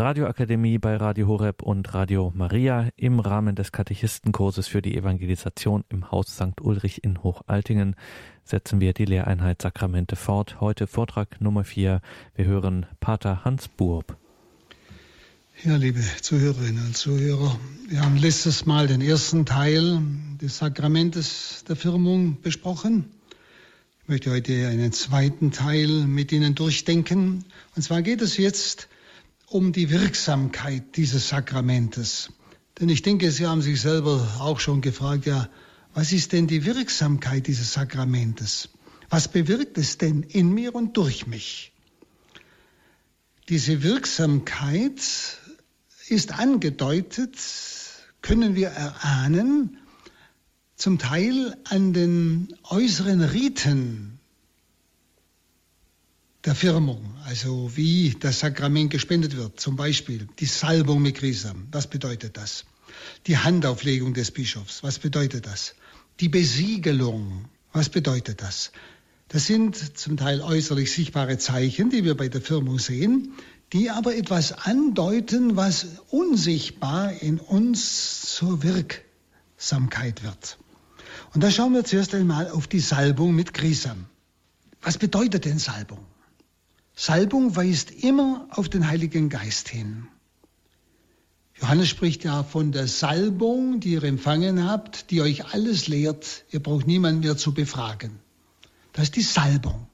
Radioakademie bei Radio Horeb und Radio Maria im Rahmen des Katechistenkurses für die Evangelisation im Haus St. Ulrich in Hochaltingen setzen wir die Lehreinheit Sakramente fort. Heute Vortrag Nummer 4. Wir hören Pater Hans Burb. Ja, liebe Zuhörerinnen und Zuhörer, wir haben letztes Mal den ersten Teil des Sakramentes der Firmung besprochen. Ich möchte heute einen zweiten Teil mit Ihnen durchdenken. Und zwar geht es jetzt um die Wirksamkeit dieses Sakramentes. Denn ich denke, Sie haben sich selber auch schon gefragt, ja, was ist denn die Wirksamkeit dieses Sakramentes? Was bewirkt es denn in mir und durch mich? Diese Wirksamkeit ist angedeutet, können wir erahnen, zum Teil an den äußeren Riten der Firmung, also wie das Sakrament gespendet wird, zum Beispiel die Salbung mit Grisam, was bedeutet das? Die Handauflegung des Bischofs, was bedeutet das? Die Besiegelung, was bedeutet das? Das sind zum Teil äußerlich sichtbare Zeichen, die wir bei der Firmung sehen, die aber etwas andeuten, was unsichtbar in uns zur Wirksamkeit wird. Und da schauen wir zuerst einmal auf die Salbung mit Grisam. Was bedeutet denn Salbung? Salbung weist immer auf den Heiligen Geist hin. Johannes spricht ja von der Salbung, die ihr empfangen habt, die euch alles lehrt. Ihr braucht niemanden mehr zu befragen. Das ist die Salbung.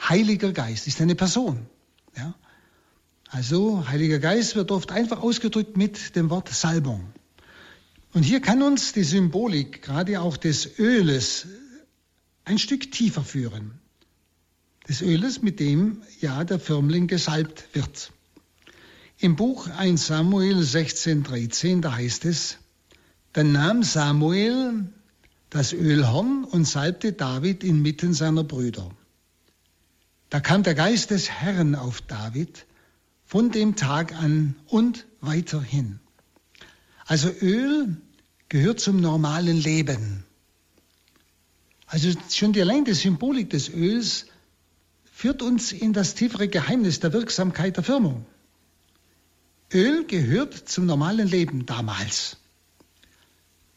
Heiliger Geist ist eine Person. Ja? Also Heiliger Geist wird oft einfach ausgedrückt mit dem Wort Salbung. Und hier kann uns die Symbolik, gerade auch des Öles, ein Stück tiefer führen des Öles, mit dem ja der Firmling gesalbt wird. Im Buch 1 Samuel 16, 13, da heißt es, dann nahm Samuel das Ölhorn und salbte David inmitten seiner Brüder. Da kam der Geist des Herrn auf David von dem Tag an und weiterhin. Also Öl gehört zum normalen Leben. Also schon die allein die Symbolik des Öls führt uns in das tiefere Geheimnis der Wirksamkeit der Firmung. Öl gehört zum normalen Leben damals.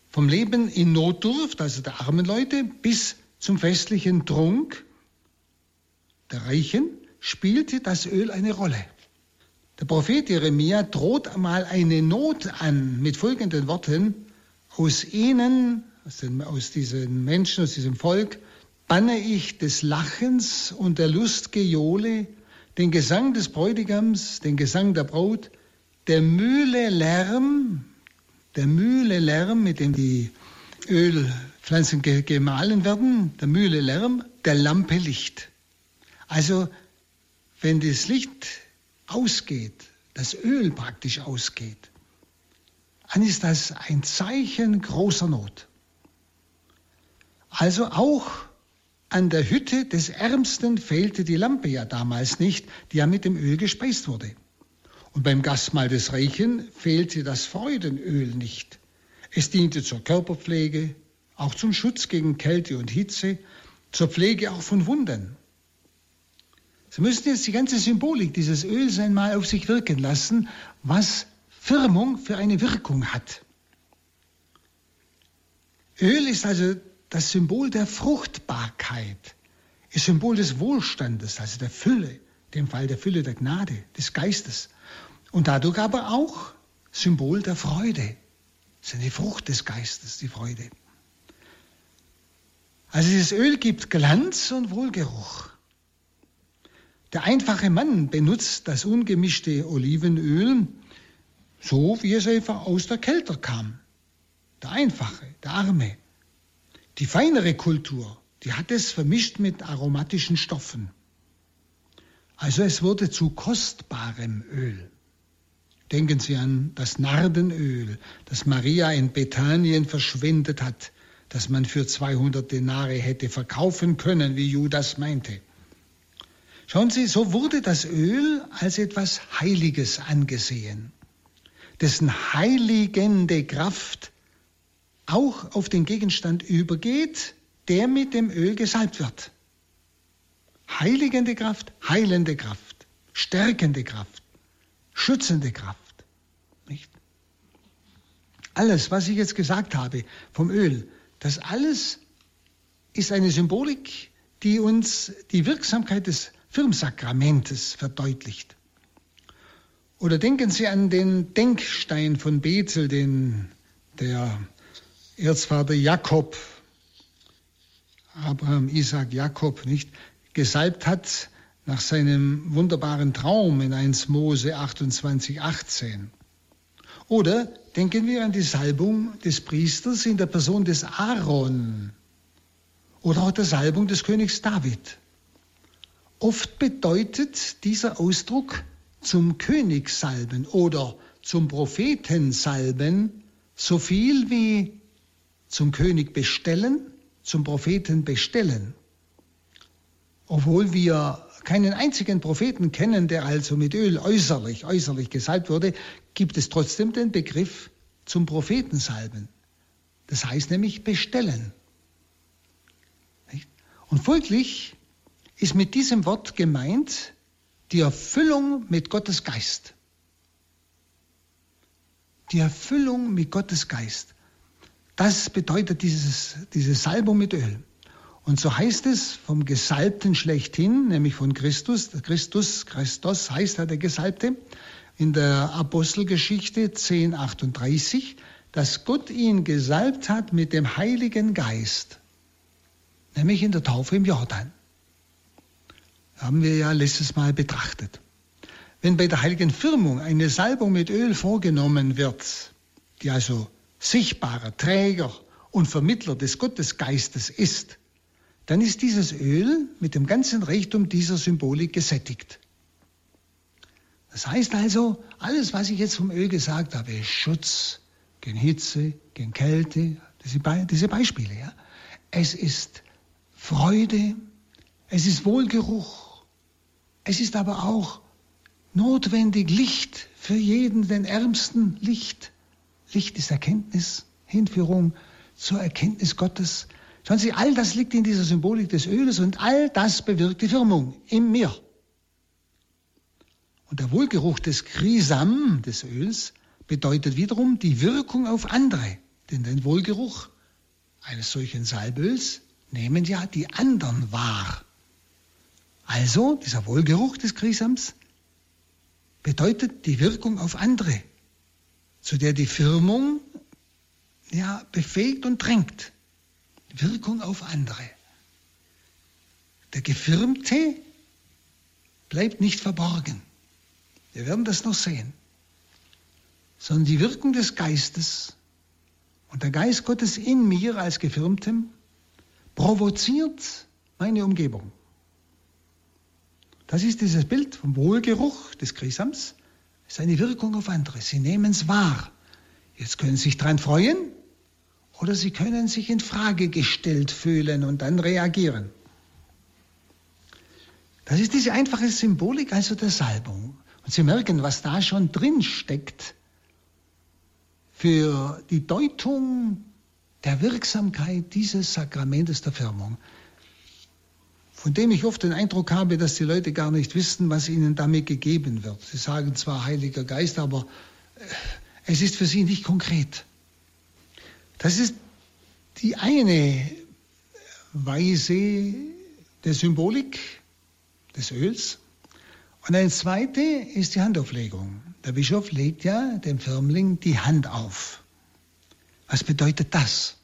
Vom Leben in Notdurft, also der armen Leute, bis zum festlichen Trunk der Reichen, spielte das Öl eine Rolle. Der Prophet Jeremia droht einmal eine Not an mit folgenden Worten, aus ihnen, aus, den, aus diesen Menschen, aus diesem Volk, banne ich des Lachens und der Lustgejohle, den Gesang des Bräutigams, den Gesang der Braut, der Mühle Lärm, der Mühle Lärm, mit dem die Ölpflanzen gemahlen werden, der Mühle Lärm, der Lampe Licht. Also, wenn das Licht ausgeht, das Öl praktisch ausgeht, dann ist das ein Zeichen großer Not. Also auch an der Hütte des Ärmsten fehlte die Lampe ja damals nicht, die ja mit dem Öl gespeist wurde. Und beim Gastmahl des Reichen fehlte das Freudenöl nicht. Es diente zur Körperpflege, auch zum Schutz gegen Kälte und Hitze, zur Pflege auch von Wunden. Sie müssen jetzt die ganze Symbolik dieses Öls einmal auf sich wirken lassen, was Firmung für eine Wirkung hat. Öl ist also das Symbol der Fruchtbarkeit, ist Symbol des Wohlstandes, also der Fülle, dem Fall der Fülle der Gnade, des Geistes. Und dadurch aber auch Symbol der Freude. Das ist eine Frucht des Geistes, die Freude. Also dieses Öl gibt Glanz und Wohlgeruch. Der einfache Mann benutzt das ungemischte Olivenöl so, wie es einfach aus der Kälte kam. Der Einfache, der Arme. Die feinere Kultur, die hat es vermischt mit aromatischen Stoffen. Also es wurde zu kostbarem Öl. Denken Sie an das Nardenöl, das Maria in Bethanien verschwendet hat, das man für 200 Denare hätte verkaufen können, wie Judas meinte. Schauen Sie, so wurde das Öl als etwas Heiliges angesehen, dessen heiligende Kraft auch auf den Gegenstand übergeht, der mit dem Öl gesalbt wird. Heiligende Kraft, heilende Kraft, stärkende Kraft, schützende Kraft. Nicht? Alles, was ich jetzt gesagt habe vom Öl, das alles ist eine Symbolik, die uns die Wirksamkeit des Firmsakramentes verdeutlicht. Oder denken Sie an den Denkstein von Bethel, den der Erzvater Jakob, Abraham, Isaac, Jakob, nicht gesalbt hat nach seinem wunderbaren Traum in 1 Mose 28, 18. Oder denken wir an die Salbung des Priesters in der Person des Aaron oder auch der Salbung des Königs David. Oft bedeutet dieser Ausdruck zum König salben oder zum Propheten salben so viel wie zum König bestellen, zum Propheten bestellen. Obwohl wir keinen einzigen Propheten kennen, der also mit Öl äußerlich, äußerlich gesalbt wurde, gibt es trotzdem den Begriff zum Propheten salben. Das heißt nämlich bestellen. Und folglich ist mit diesem Wort gemeint, die Erfüllung mit Gottes Geist. Die Erfüllung mit Gottes Geist. Das bedeutet dieses, diese Salbung mit Öl. Und so heißt es vom Gesalbten schlechthin, nämlich von Christus. Christus, Christus heißt er der Gesalbte. In der Apostelgeschichte 1038, dass Gott ihn gesalbt hat mit dem Heiligen Geist. Nämlich in der Taufe im Jordan haben wir ja letztes Mal betrachtet. Wenn bei der heiligen Firmung eine Salbung mit Öl vorgenommen wird, die also sichtbarer Träger und Vermittler des Gottesgeistes ist, dann ist dieses Öl mit dem ganzen Reichtum dieser Symbolik gesättigt. Das heißt also, alles, was ich jetzt vom Öl gesagt habe, ist Schutz gegen Hitze, gegen Kälte, diese, Beispiele. Ja? Es ist Freude, es ist Wohlgeruch, es ist aber auch notwendig Licht für jeden, den Ärmsten Licht. Licht ist Erkenntnis, Hinführung zur Erkenntnis Gottes. Schauen Sie, all das liegt in dieser Symbolik des Öles und all das bewirkt die Firmung in mir. Und der Wohlgeruch des Krisam, des Öls, bedeutet wiederum die Wirkung auf andere. Denn den Wohlgeruch eines solchen Salböls nehmen ja die anderen wahr. Also, dieser Wohlgeruch des Krisams bedeutet die Wirkung auf andere, zu der die Firmung ja, befähigt und drängt. Wirkung auf andere. Der Gefirmte bleibt nicht verborgen. Wir werden das noch sehen. Sondern die Wirkung des Geistes und der Geist Gottes in mir als Gefirmtem provoziert meine Umgebung. Das ist dieses Bild vom Wohlgeruch des Krisams. Ist eine Wirkung auf andere. Sie nehmen es wahr. Jetzt können Sie sich daran freuen oder Sie können sich in Frage gestellt fühlen und dann reagieren. Das ist diese einfache Symbolik also der Salbung. Und Sie merken, was da schon drin steckt für die Deutung der Wirksamkeit dieses Sakramentes der Firmung von dem ich oft den Eindruck habe, dass die Leute gar nicht wissen, was ihnen damit gegeben wird. Sie sagen zwar Heiliger Geist, aber äh, es ist für sie nicht konkret. Das ist die eine Weise der Symbolik des Öls. Und eine zweite ist die Handauflegung. Der Bischof legt ja dem Firmling die Hand auf. Was bedeutet das?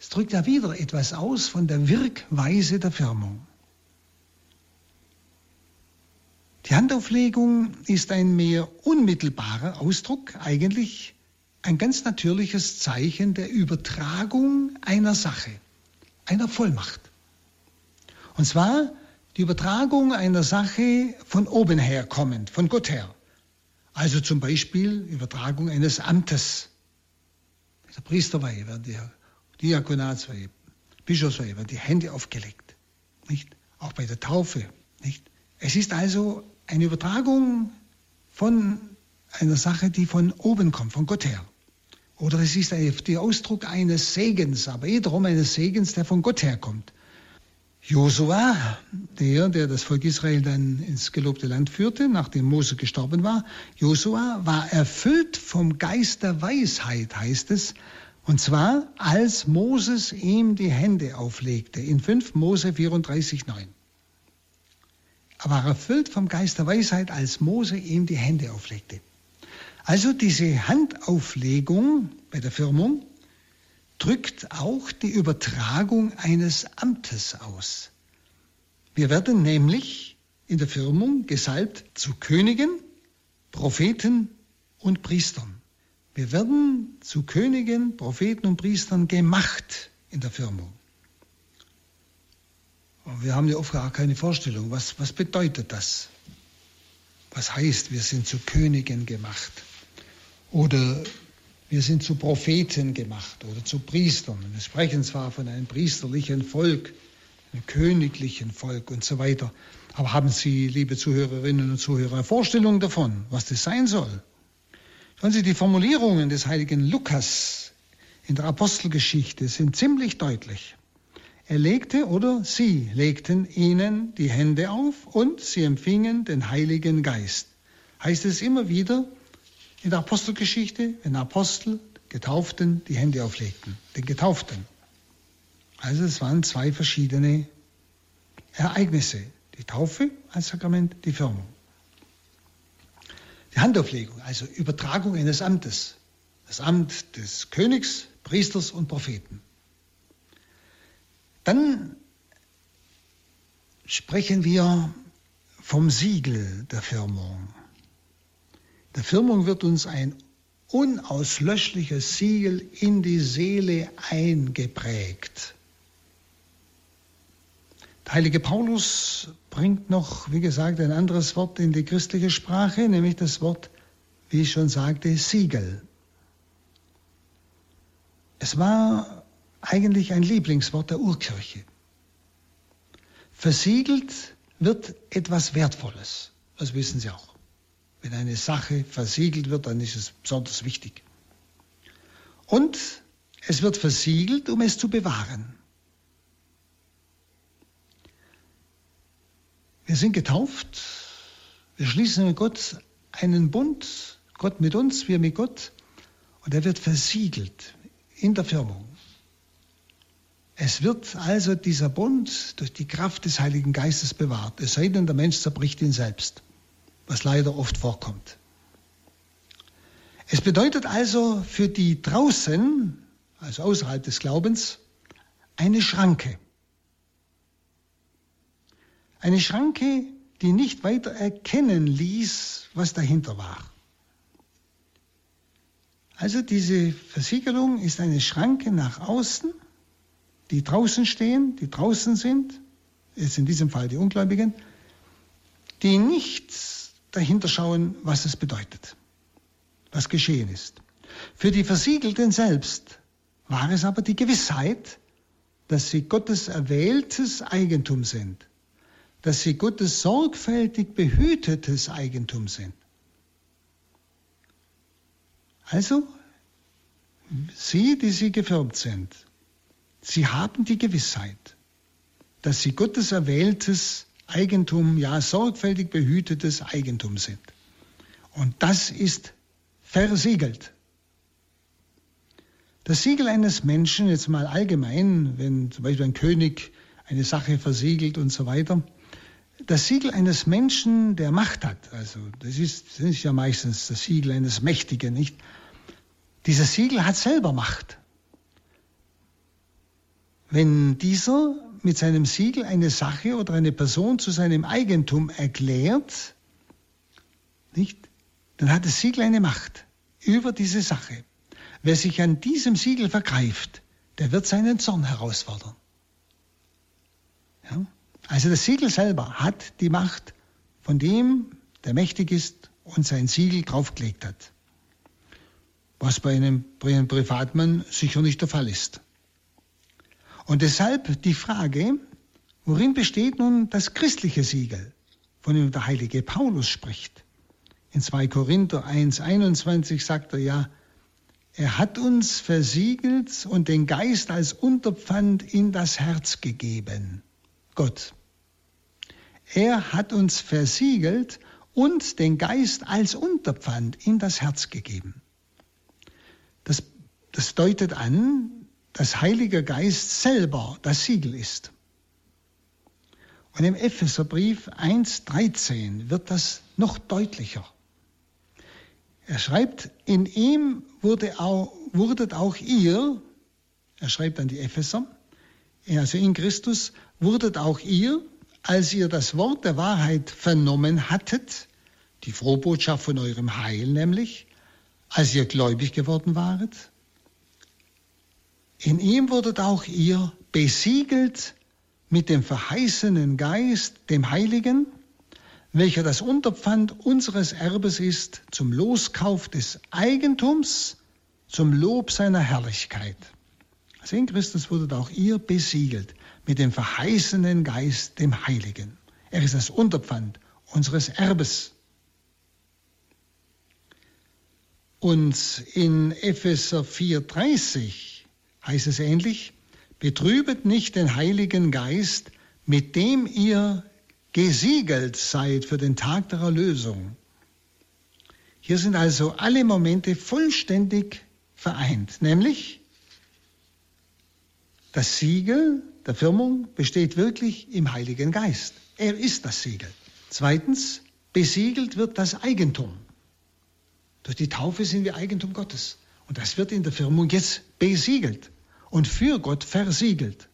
Es drückt ja wieder etwas aus von der Wirkweise der Firmung. Die Handauflegung ist ein mehr unmittelbarer Ausdruck, eigentlich ein ganz natürliches Zeichen der Übertragung einer Sache, einer Vollmacht. Und zwar die Übertragung einer Sache von oben her kommend, von Gott her. Also zum Beispiel Übertragung eines Amtes. Bei der Priesterweihe werden die Diakonatsweihe, Bischofsweihe werden die Hände aufgelegt. Nicht? Auch bei der Taufe. Nicht? Es ist also eine Übertragung von einer Sache, die von oben kommt, von Gott her. Oder es ist der Ausdruck eines Segens, aber wiederum eines Segens, der von Gott herkommt. Josua, der, der das Volk Israel dann ins gelobte Land führte, nachdem Mose gestorben war, Josua war erfüllt vom Geist der Weisheit, heißt es, und zwar als Moses ihm die Hände auflegte, in 5 Mose 34, 9. Er war erfüllt vom Geist der Weisheit, als Mose ihm die Hände auflegte. Also diese Handauflegung bei der Firmung drückt auch die Übertragung eines Amtes aus. Wir werden nämlich in der Firmung gesalbt zu Königen, Propheten und Priestern. Wir werden zu Königen, Propheten und Priestern gemacht in der Firmung. Und wir haben ja oft gar keine Vorstellung, was, was bedeutet das? Was heißt, wir sind zu Königen gemacht? Oder wir sind zu Propheten gemacht oder zu Priestern. Wir sprechen zwar von einem priesterlichen Volk, einem königlichen Volk und so weiter. Aber haben Sie, liebe Zuhörerinnen und Zuhörer, Vorstellungen davon, was das sein soll? Schauen Sie, die Formulierungen des heiligen Lukas in der Apostelgeschichte sind ziemlich deutlich. Er legte oder sie legten ihnen die Hände auf und sie empfingen den Heiligen Geist. Heißt es immer wieder, in der Apostelgeschichte, wenn Apostel Getauften die Hände auflegten, den Getauften. Also es waren zwei verschiedene Ereignisse. Die Taufe als Sakrament, die Firmung. Die Handauflegung, also Übertragung eines Amtes. Das Amt des Königs, Priesters und Propheten. Dann sprechen wir vom Siegel der Firmung. Der Firmung wird uns ein unauslöschliches Siegel in die Seele eingeprägt. Heilige Paulus bringt noch, wie gesagt, ein anderes Wort in die christliche Sprache, nämlich das Wort, wie ich schon sagte, Siegel. Es war eigentlich ein Lieblingswort der Urkirche. Versiegelt wird etwas Wertvolles, das wissen Sie auch. Wenn eine Sache versiegelt wird, dann ist es besonders wichtig. Und es wird versiegelt, um es zu bewahren. Wir sind getauft, wir schließen mit Gott einen Bund, Gott mit uns, wir mit Gott, und er wird versiegelt in der Firmung. Es wird also dieser Bund durch die Kraft des Heiligen Geistes bewahrt, es sei denn, der Mensch zerbricht ihn selbst was leider oft vorkommt. Es bedeutet also für die draußen, also außerhalb des Glaubens, eine Schranke. Eine Schranke, die nicht weiter erkennen ließ, was dahinter war. Also diese Versiegelung ist eine Schranke nach außen, die draußen stehen, die draußen sind, jetzt in diesem Fall die Ungläubigen, die nichts dahinter schauen, was es bedeutet, was geschehen ist. Für die Versiegelten selbst war es aber die Gewissheit, dass sie Gottes erwähltes Eigentum sind, dass sie Gottes sorgfältig behütetes Eigentum sind. Also, Sie, die Sie gefirmt sind, Sie haben die Gewissheit, dass Sie Gottes erwähltes Eigentum, ja sorgfältig behütetes Eigentum sind. Und das ist versiegelt. Das Siegel eines Menschen, jetzt mal allgemein, wenn zum Beispiel ein König eine Sache versiegelt und so weiter, das Siegel eines Menschen, der Macht hat, also das ist, das ist ja meistens das Siegel eines Mächtigen, nicht? Dieses Siegel hat selber Macht. Wenn dieser mit seinem Siegel eine Sache oder eine Person zu seinem Eigentum erklärt, nicht, dann hat das Siegel eine Macht über diese Sache. Wer sich an diesem Siegel vergreift, der wird seinen Zorn herausfordern. Ja? Also das Siegel selber hat die Macht von dem, der mächtig ist und sein Siegel draufgelegt hat. Was bei einem, bei einem Privatmann sicher nicht der Fall ist. Und deshalb die Frage, worin besteht nun das christliche Siegel, von dem der heilige Paulus spricht? In 2 Korinther 1.21 sagt er ja, er hat uns versiegelt und den Geist als Unterpfand in das Herz gegeben. Gott. Er hat uns versiegelt und den Geist als Unterpfand in das Herz gegeben. Das, das deutet an, dass Heiliger Geist selber das Siegel ist. Und im Epheserbrief 1.13 wird das noch deutlicher. Er schreibt, in ihm wurde auch, wurdet auch ihr, er schreibt an die Epheser, also in Christus wurdet auch ihr, als ihr das Wort der Wahrheit vernommen hattet, die Frohbotschaft von eurem Heil nämlich, als ihr gläubig geworden waret, in ihm wurdet auch ihr besiegelt mit dem verheißenen Geist, dem Heiligen, welcher das Unterpfand unseres Erbes ist zum Loskauf des Eigentums, zum Lob seiner Herrlichkeit. Also in Christus wurdet auch ihr besiegelt mit dem verheißenen Geist, dem Heiligen. Er ist das Unterpfand unseres Erbes. Und in Epheser 4,30 heißt es ähnlich, betrübet nicht den Heiligen Geist, mit dem ihr gesiegelt seid für den Tag der Erlösung. Hier sind also alle Momente vollständig vereint, nämlich das Siegel der Firmung besteht wirklich im Heiligen Geist. Er ist das Siegel. Zweitens, besiegelt wird das Eigentum. Durch die Taufe sind wir Eigentum Gottes. Und das wird in der Firmung jetzt besiegelt und für Gott versiegelt.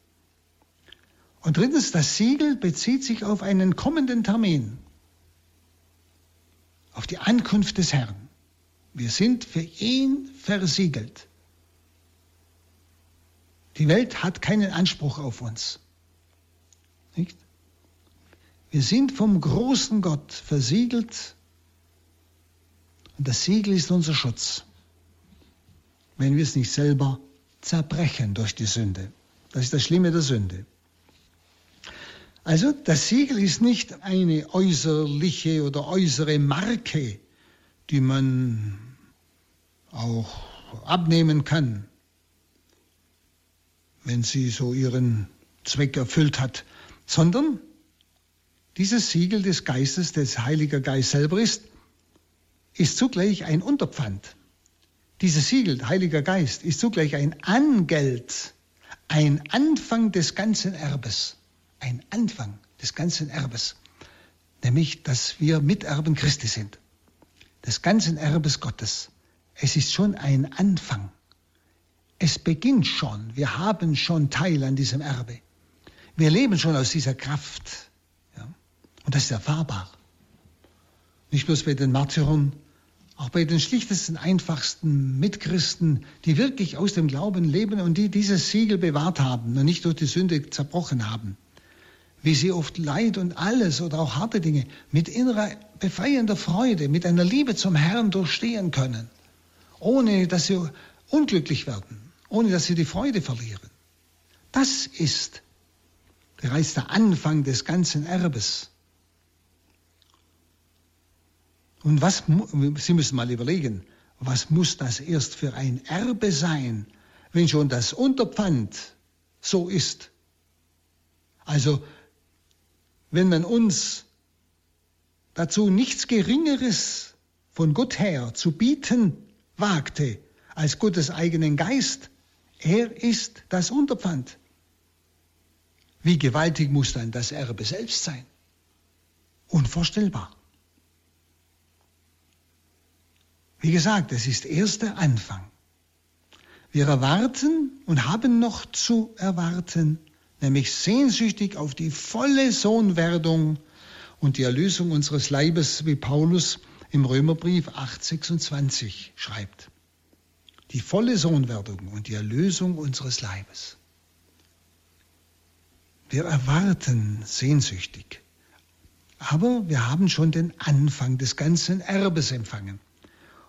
Und drittens, das Siegel bezieht sich auf einen kommenden Termin, auf die Ankunft des Herrn. Wir sind für ihn versiegelt. Die Welt hat keinen Anspruch auf uns. Nicht? Wir sind vom großen Gott versiegelt und das Siegel ist unser Schutz, wenn wir es nicht selber zerbrechen durch die Sünde. Das ist das Schlimme der Sünde. Also das Siegel ist nicht eine äußerliche oder äußere Marke, die man auch abnehmen kann, wenn sie so ihren Zweck erfüllt hat, sondern dieses Siegel des Geistes, des Heiliger Geist selber ist, ist zugleich ein Unterpfand. Dieses Siegel, Heiliger Geist, ist zugleich ein Angeld, ein Anfang des ganzen Erbes ein Anfang des ganzen Erbes, nämlich dass wir Miterben Christi sind, des ganzen Erbes Gottes. Es ist schon ein Anfang. Es beginnt schon. Wir haben schon Teil an diesem Erbe. Wir leben schon aus dieser Kraft. Ja? Und das ist erfahrbar. Nicht bloß bei den Märtyrern, auch bei den schlichtesten, einfachsten Mitchristen, die wirklich aus dem Glauben leben und die dieses Siegel bewahrt haben und nicht durch die Sünde zerbrochen haben wie sie oft Leid und alles oder auch harte Dinge mit innerer befreiender Freude, mit einer Liebe zum Herrn durchstehen können, ohne dass sie unglücklich werden, ohne dass sie die Freude verlieren. Das ist bereits der Anfang des ganzen Erbes. Und was, Sie müssen mal überlegen, was muss das erst für ein Erbe sein, wenn schon das Unterpfand so ist? Also wenn man uns dazu nichts Geringeres von Gott her zu bieten wagte als Gottes eigenen Geist, er ist das Unterpfand. Wie gewaltig muss dann das Erbe selbst sein? Unvorstellbar. Wie gesagt, es ist erst der Anfang. Wir erwarten und haben noch zu erwarten nämlich sehnsüchtig auf die volle Sohnwerdung und die Erlösung unseres Leibes, wie Paulus im Römerbrief 8,26 schreibt. Die volle Sohnwerdung und die Erlösung unseres Leibes. Wir erwarten sehnsüchtig. Aber wir haben schon den Anfang des ganzen Erbes empfangen.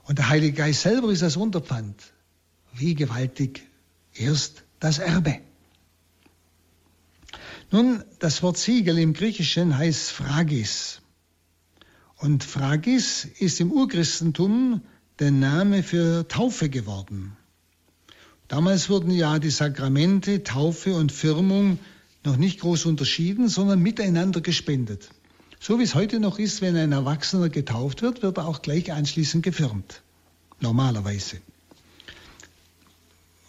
Und der Heilige Geist selber ist das Unterpfand. Wie gewaltig erst das Erbe. Nun, das Wort Siegel im Griechischen heißt Phragis. Und Phragis ist im Urchristentum der Name für Taufe geworden. Damals wurden ja die Sakramente Taufe und Firmung noch nicht groß unterschieden, sondern miteinander gespendet. So wie es heute noch ist, wenn ein Erwachsener getauft wird, wird er auch gleich anschließend gefirmt. Normalerweise.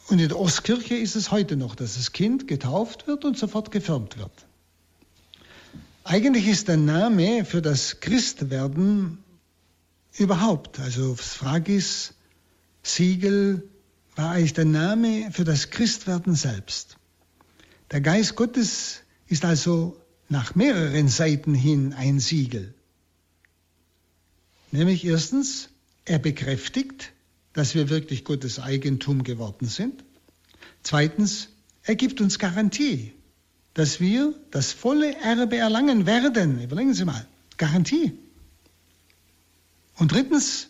Und in der Ostkirche ist es heute noch, dass das Kind getauft wird und sofort gefirmt wird. Eigentlich ist der Name für das Christwerden überhaupt, also Phragis, Siegel, war eigentlich der Name für das Christwerden selbst. Der Geist Gottes ist also nach mehreren Seiten hin ein Siegel. Nämlich erstens, er bekräftigt, dass wir wirklich Gottes Eigentum geworden sind. Zweitens, er gibt uns Garantie, dass wir das volle Erbe erlangen werden. Überlegen Sie mal, Garantie. Und drittens,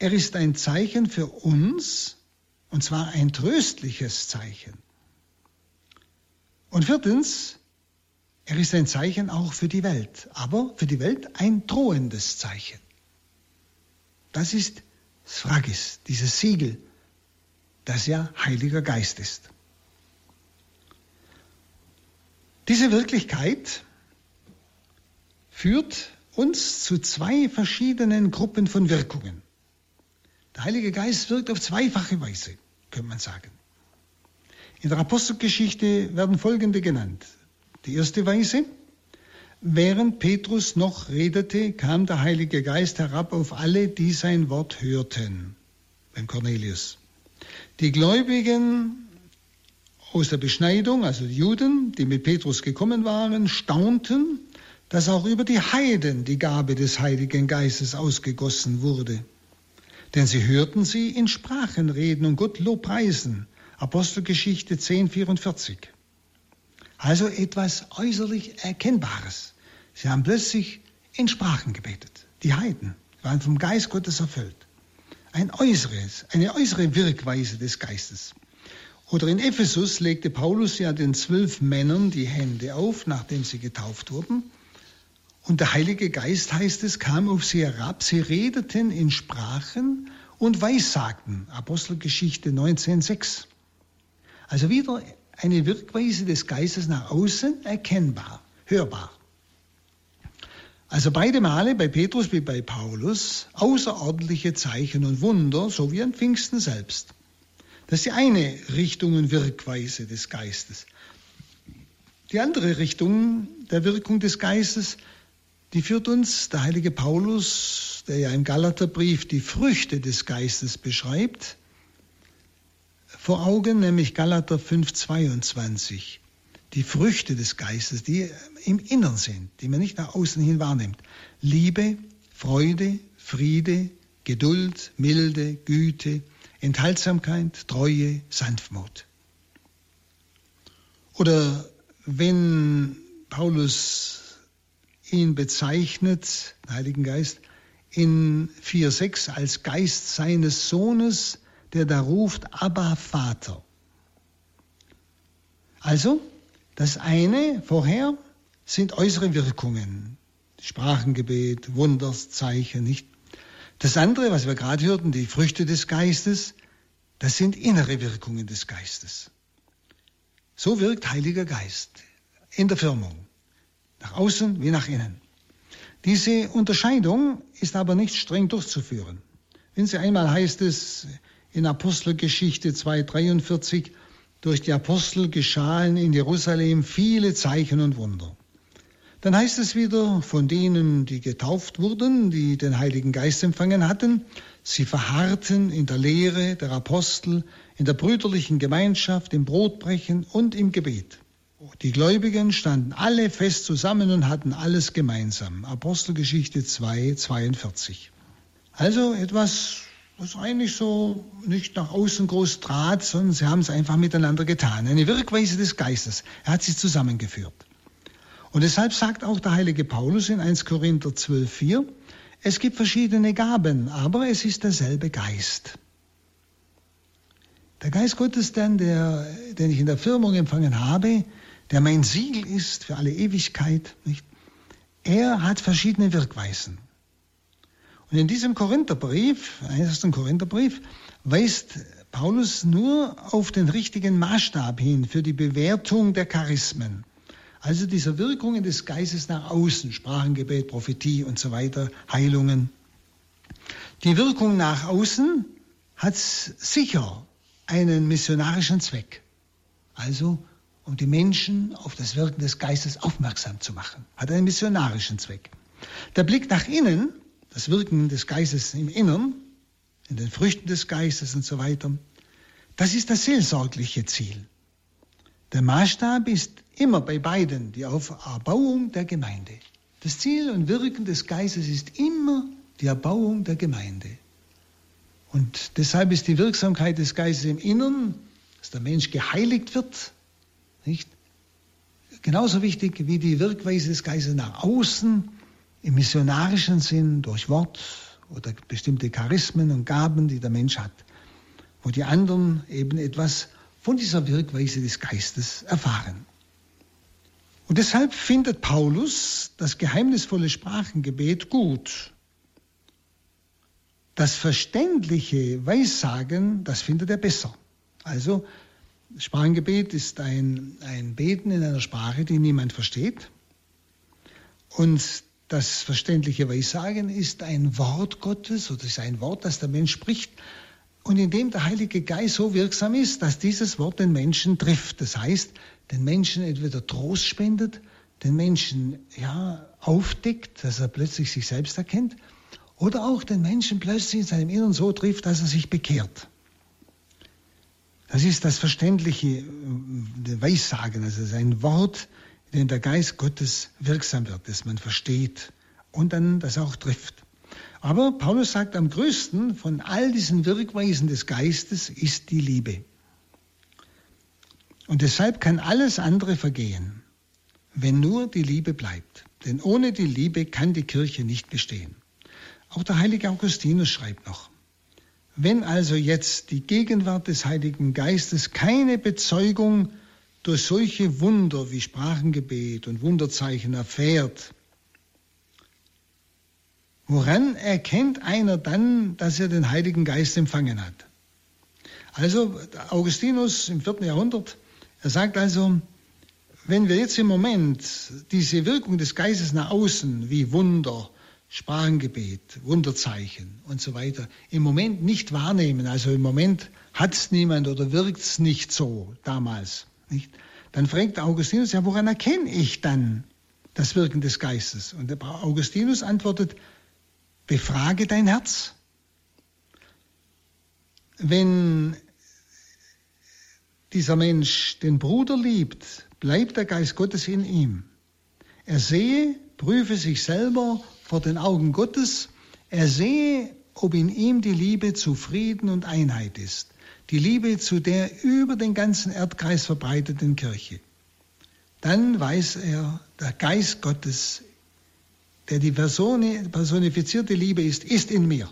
er ist ein Zeichen für uns, und zwar ein tröstliches Zeichen. Und viertens, er ist ein Zeichen auch für die Welt, aber für die Welt ein drohendes Zeichen. Das ist Sphagis, dieses Siegel, das ja Heiliger Geist ist. Diese Wirklichkeit führt uns zu zwei verschiedenen Gruppen von Wirkungen. Der Heilige Geist wirkt auf zweifache Weise, könnte man sagen. In der Apostelgeschichte werden folgende genannt. Die erste Weise, während Petrus noch redete, kam der Heilige Geist herab auf alle, die sein Wort hörten, beim Cornelius. Die Gläubigen aus der Beschneidung, also die Juden, die mit Petrus gekommen waren, staunten, dass auch über die Heiden die Gabe des Heiligen Geistes ausgegossen wurde. Denn sie hörten sie in Sprachen reden und Gott Lobpreisen. Apostelgeschichte 10, 44. Also etwas äußerlich Erkennbares. Sie haben plötzlich in Sprachen gebetet. Die Heiden waren vom Geist Gottes erfüllt. Ein äußeres, eine äußere Wirkweise des Geistes. Oder in Ephesus legte Paulus ja den zwölf Männern die Hände auf, nachdem sie getauft wurden. Und der Heilige Geist, heißt es, kam auf sie herab. Sie redeten in Sprachen und weissagten. Apostelgeschichte 19,6. Also wieder eine Wirkweise des Geistes nach außen erkennbar, hörbar. Also beide Male bei Petrus wie bei Paulus außerordentliche Zeichen und Wunder, so wie an Pfingsten selbst. Das ist die eine Richtung und Wirkweise des Geistes. Die andere Richtung der Wirkung des Geistes, die führt uns der heilige Paulus, der ja im Galaterbrief die Früchte des Geistes beschreibt, vor Augen, nämlich Galater 5,22. Die Früchte des Geistes, die im Innern sind, die man nicht nach außen hin wahrnimmt. Liebe, Freude, Friede, Geduld, Milde, Güte, Enthaltsamkeit, Treue, Sanftmut. Oder wenn Paulus ihn bezeichnet, den Heiligen Geist, in 4,6 als Geist seines Sohnes, der da ruft, Abba Vater. Also, das eine vorher sind äußere Wirkungen, Sprachengebet, Wunderszeichen, nicht? Das andere, was wir gerade hörten, die Früchte des Geistes, das sind innere Wirkungen des Geistes. So wirkt Heiliger Geist in der Firmung, nach außen wie nach innen. Diese Unterscheidung ist aber nicht streng durchzuführen. Wenn sie einmal heißt es in Apostelgeschichte 2,43, durch die Apostel geschahen in Jerusalem viele Zeichen und Wunder. Dann heißt es wieder von denen, die getauft wurden, die den Heiligen Geist empfangen hatten, sie verharrten in der Lehre der Apostel, in der brüderlichen Gemeinschaft, im Brotbrechen und im Gebet. Die Gläubigen standen alle fest zusammen und hatten alles gemeinsam. Apostelgeschichte 2, 42. Also etwas was eigentlich so nicht nach außen groß trat, sondern sie haben es einfach miteinander getan. Eine Wirkweise des Geistes. Er hat sie zusammengeführt. Und deshalb sagt auch der heilige Paulus in 1 Korinther 12,4, es gibt verschiedene Gaben, aber es ist derselbe Geist. Der Geist Gottes dann, der, den ich in der Firmung empfangen habe, der mein Siegel ist für alle Ewigkeit, nicht? er hat verschiedene Wirkweisen. Und in diesem Korintherbrief, ersten Korintherbrief, weist Paulus nur auf den richtigen Maßstab hin für die Bewertung der Charismen. Also dieser Wirkungen des Geistes nach außen, Sprachengebet, Prophetie und so weiter, Heilungen. Die Wirkung nach außen hat sicher einen missionarischen Zweck. Also um die Menschen auf das Wirken des Geistes aufmerksam zu machen. Hat einen missionarischen Zweck. Der Blick nach innen, das Wirken des Geistes im Innern, in den Früchten des Geistes und so weiter, das ist das seelsorgliche Ziel. Der Maßstab ist immer bei beiden die Erbauung der Gemeinde. Das Ziel und Wirken des Geistes ist immer die Erbauung der Gemeinde. Und deshalb ist die Wirksamkeit des Geistes im Innern, dass der Mensch geheiligt wird, nicht? Genauso wichtig wie die Wirkweise des Geistes nach außen, im missionarischen Sinn, durch Wort oder bestimmte Charismen und Gaben, die der Mensch hat, wo die anderen eben etwas von dieser Wirkweise des Geistes erfahren. Und deshalb findet Paulus das geheimnisvolle Sprachengebet gut. Das verständliche Weissagen, das findet er besser. Also Sprachengebet ist ein, ein Beten in einer Sprache, die niemand versteht. Und das verständliche Weissagen ist ein Wort Gottes oder ist ein Wort, das der Mensch spricht und in dem der Heilige Geist so wirksam ist, dass dieses Wort den Menschen trifft. Das heißt, den Menschen entweder Trost spendet, den Menschen ja aufdeckt, dass er plötzlich sich selbst erkennt, oder auch den Menschen plötzlich in seinem Inneren so trifft, dass er sich bekehrt. Das ist das verständliche äh, Weissagen, also es ist ein Wort, in dem der Geist Gottes wirksam wird, das man versteht und dann das auch trifft. Aber Paulus sagt, am größten von all diesen Wirkweisen des Geistes ist die Liebe. Und deshalb kann alles andere vergehen, wenn nur die Liebe bleibt. Denn ohne die Liebe kann die Kirche nicht bestehen. Auch der heilige Augustinus schreibt noch, wenn also jetzt die Gegenwart des Heiligen Geistes keine Bezeugung durch solche Wunder wie Sprachengebet und Wunderzeichen erfährt, woran erkennt einer dann, dass er den Heiligen Geist empfangen hat? Also Augustinus im vierten Jahrhundert, er sagt also, wenn wir jetzt im Moment diese Wirkung des Geistes nach außen wie Wunder, Sprachengebet, Wunderzeichen und so weiter im Moment nicht wahrnehmen, also im Moment hat es niemand oder wirkt es nicht so damals, nicht? dann fragt Augustinus, ja, woran erkenne ich dann das Wirken des Geistes? Und Augustinus antwortet, befrage dein Herz. Wenn dieser Mensch den Bruder liebt, bleibt der Geist Gottes in ihm. Er sehe, prüfe sich selber vor den Augen Gottes. Er sehe, ob in ihm die Liebe zu Frieden und Einheit ist. Die Liebe zu der über den ganzen Erdkreis verbreiteten Kirche. Dann weiß er, der Geist Gottes, der die personifizierte Liebe ist, ist in mir.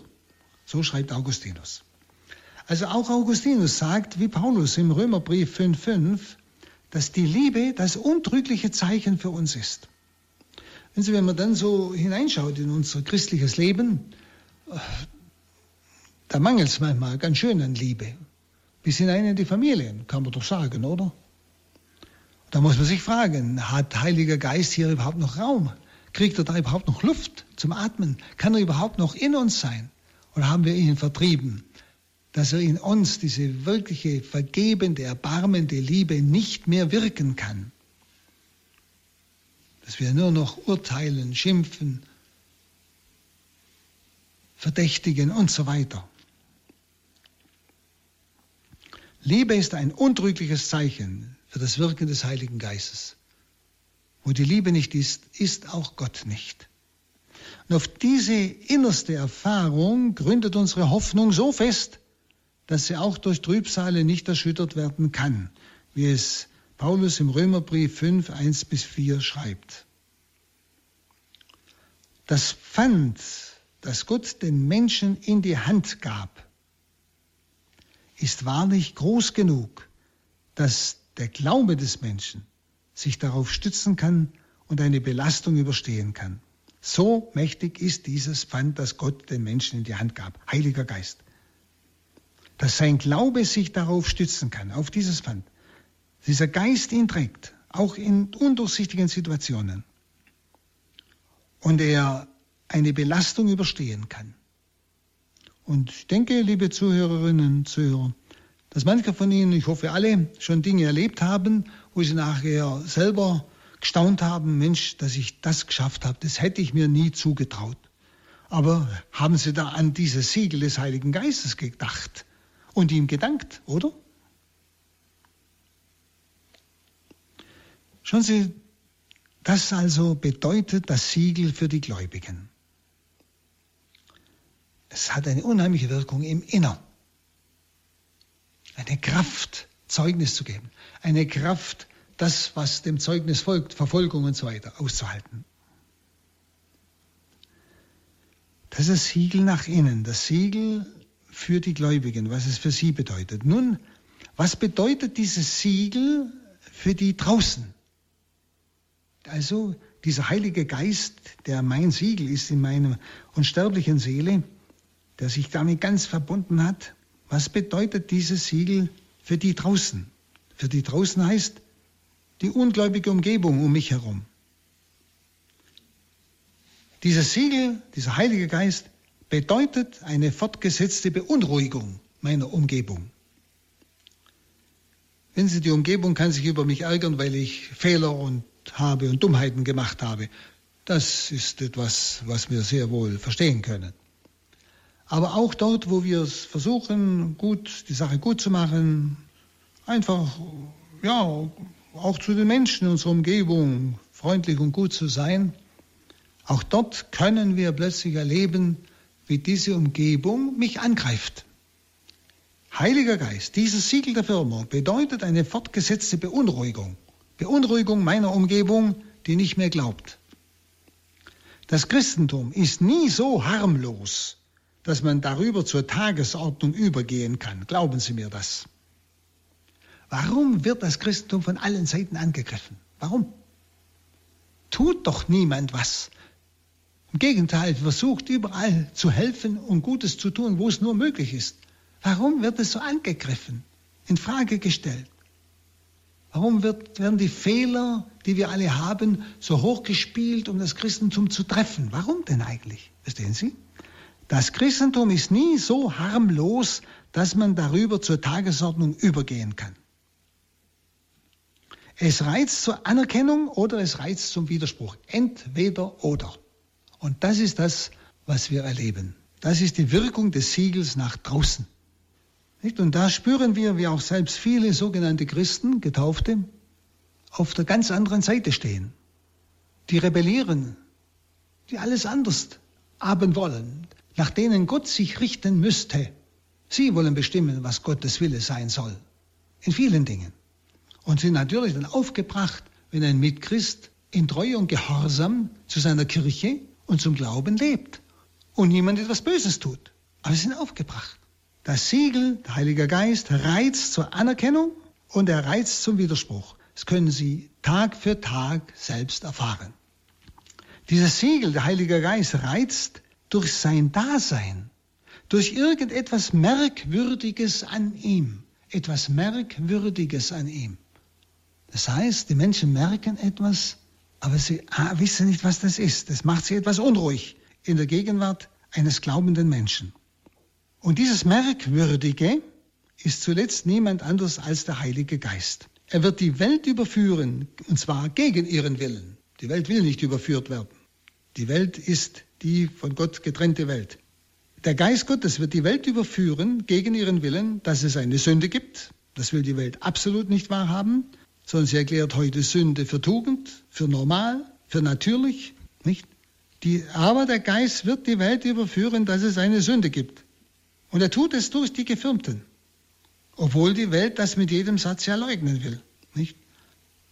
So schreibt Augustinus. Also auch Augustinus sagt, wie Paulus im Römerbrief 5,5, dass die Liebe das untrügliche Zeichen für uns ist. Wenn Sie, wenn man dann so hineinschaut in unser christliches Leben, da mangelt es manchmal ganz schön an Liebe. Bis hinein in die Familien, kann man doch sagen, oder? Da muss man sich fragen, hat Heiliger Geist hier überhaupt noch Raum? Kriegt er da überhaupt noch Luft zum Atmen? Kann er überhaupt noch in uns sein? Oder haben wir ihn vertrieben? Dass er in uns diese wirkliche vergebende, erbarmende Liebe nicht mehr wirken kann dass wir nur noch urteilen, schimpfen, verdächtigen und so weiter. Liebe ist ein untrügliches Zeichen für das Wirken des Heiligen Geistes. Wo die Liebe nicht ist, ist auch Gott nicht. Und auf diese innerste Erfahrung gründet unsere Hoffnung so fest, dass sie auch durch Trübsale nicht erschüttert werden kann, wie es Paulus im Römerbrief 5, 1 bis 4 schreibt. Das Pfand, das Gott den Menschen in die Hand gab, ist wahrlich groß genug, dass der Glaube des Menschen sich darauf stützen kann und eine Belastung überstehen kann. So mächtig ist dieses Pfand, das Gott den Menschen in die Hand gab, Heiliger Geist. Dass sein Glaube sich darauf stützen kann, auf dieses Pfand dieser Geist ihn trägt, auch in undurchsichtigen Situationen. Und er eine Belastung überstehen kann. Und ich denke, liebe Zuhörerinnen und Zuhörer, dass manche von Ihnen, ich hoffe alle, schon Dinge erlebt haben, wo Sie nachher selber gestaunt haben, Mensch, dass ich das geschafft habe, das hätte ich mir nie zugetraut. Aber haben Sie da an dieses Siegel des Heiligen Geistes gedacht und ihm gedankt, oder? Schauen Sie, das also bedeutet das Siegel für die Gläubigen. Es hat eine unheimliche Wirkung im Innern. Eine Kraft, Zeugnis zu geben. Eine Kraft, das, was dem Zeugnis folgt, Verfolgung und so weiter, auszuhalten. Das ist das Siegel nach innen, das Siegel für die Gläubigen, was es für sie bedeutet. Nun, was bedeutet dieses Siegel für die draußen? Also dieser Heilige Geist, der mein Siegel ist in meiner unsterblichen Seele, der sich damit ganz verbunden hat, was bedeutet dieses Siegel für die draußen? Für die draußen heißt die ungläubige Umgebung um mich herum. Dieses Siegel, dieser Heilige Geist, bedeutet eine fortgesetzte Beunruhigung meiner Umgebung. Wenn Sie, die Umgebung kann sich über mich ärgern, weil ich Fehler und habe und Dummheiten gemacht habe. Das ist etwas, was wir sehr wohl verstehen können. Aber auch dort, wo wir es versuchen, gut, die Sache gut zu machen, einfach, ja, auch zu den Menschen in unserer Umgebung freundlich und gut zu sein, auch dort können wir plötzlich erleben, wie diese Umgebung mich angreift. Heiliger Geist, dieses Siegel der Firma bedeutet eine fortgesetzte Beunruhigung. Beunruhigung meiner Umgebung, die nicht mehr glaubt. Das Christentum ist nie so harmlos, dass man darüber zur Tagesordnung übergehen kann. Glauben Sie mir das. Warum wird das Christentum von allen Seiten angegriffen? Warum? Tut doch niemand was. Im Gegenteil, versucht überall zu helfen und Gutes zu tun, wo es nur möglich ist. Warum wird es so angegriffen, in Frage gestellt? Warum wird, werden die Fehler, die wir alle haben, so hochgespielt, um das Christentum zu treffen? Warum denn eigentlich? Verstehen Sie? Das Christentum ist nie so harmlos, dass man darüber zur Tagesordnung übergehen kann. Es reizt zur Anerkennung oder es reizt zum Widerspruch. Entweder oder. Und das ist das, was wir erleben. Das ist die Wirkung des Siegels nach draußen. Nicht? Und da spüren wir, wie auch selbst viele sogenannte Christen, Getaufte, auf der ganz anderen Seite stehen. Die rebellieren, die alles anders haben wollen, nach denen Gott sich richten müsste. Sie wollen bestimmen, was Gottes Wille sein soll. In vielen Dingen. Und sind natürlich dann aufgebracht, wenn ein Mitchrist in Treue und Gehorsam zu seiner Kirche und zum Glauben lebt und niemand etwas Böses tut. Aber sie sind aufgebracht. Das Siegel, der Heilige Geist, reizt zur Anerkennung und er reizt zum Widerspruch. Das können Sie Tag für Tag selbst erfahren. Dieses Siegel, der Heilige Geist, reizt durch sein Dasein, durch irgendetwas Merkwürdiges an ihm. Etwas Merkwürdiges an ihm. Das heißt, die Menschen merken etwas, aber sie ah, wissen nicht, was das ist. Das macht sie etwas unruhig in der Gegenwart eines glaubenden Menschen. Und dieses Merkwürdige ist zuletzt niemand anders als der Heilige Geist. Er wird die Welt überführen, und zwar gegen ihren Willen. Die Welt will nicht überführt werden. Die Welt ist die von Gott getrennte Welt. Der Geist Gottes wird die Welt überführen gegen ihren Willen, dass es eine Sünde gibt. Das will die Welt absolut nicht wahrhaben, sondern sie erklärt heute Sünde für Tugend, für normal, für natürlich, nicht? Die, aber der Geist wird die Welt überführen, dass es eine Sünde gibt. Und er tut es durch die Gefirmten, obwohl die Welt das mit jedem Satz ja leugnen will. Nicht?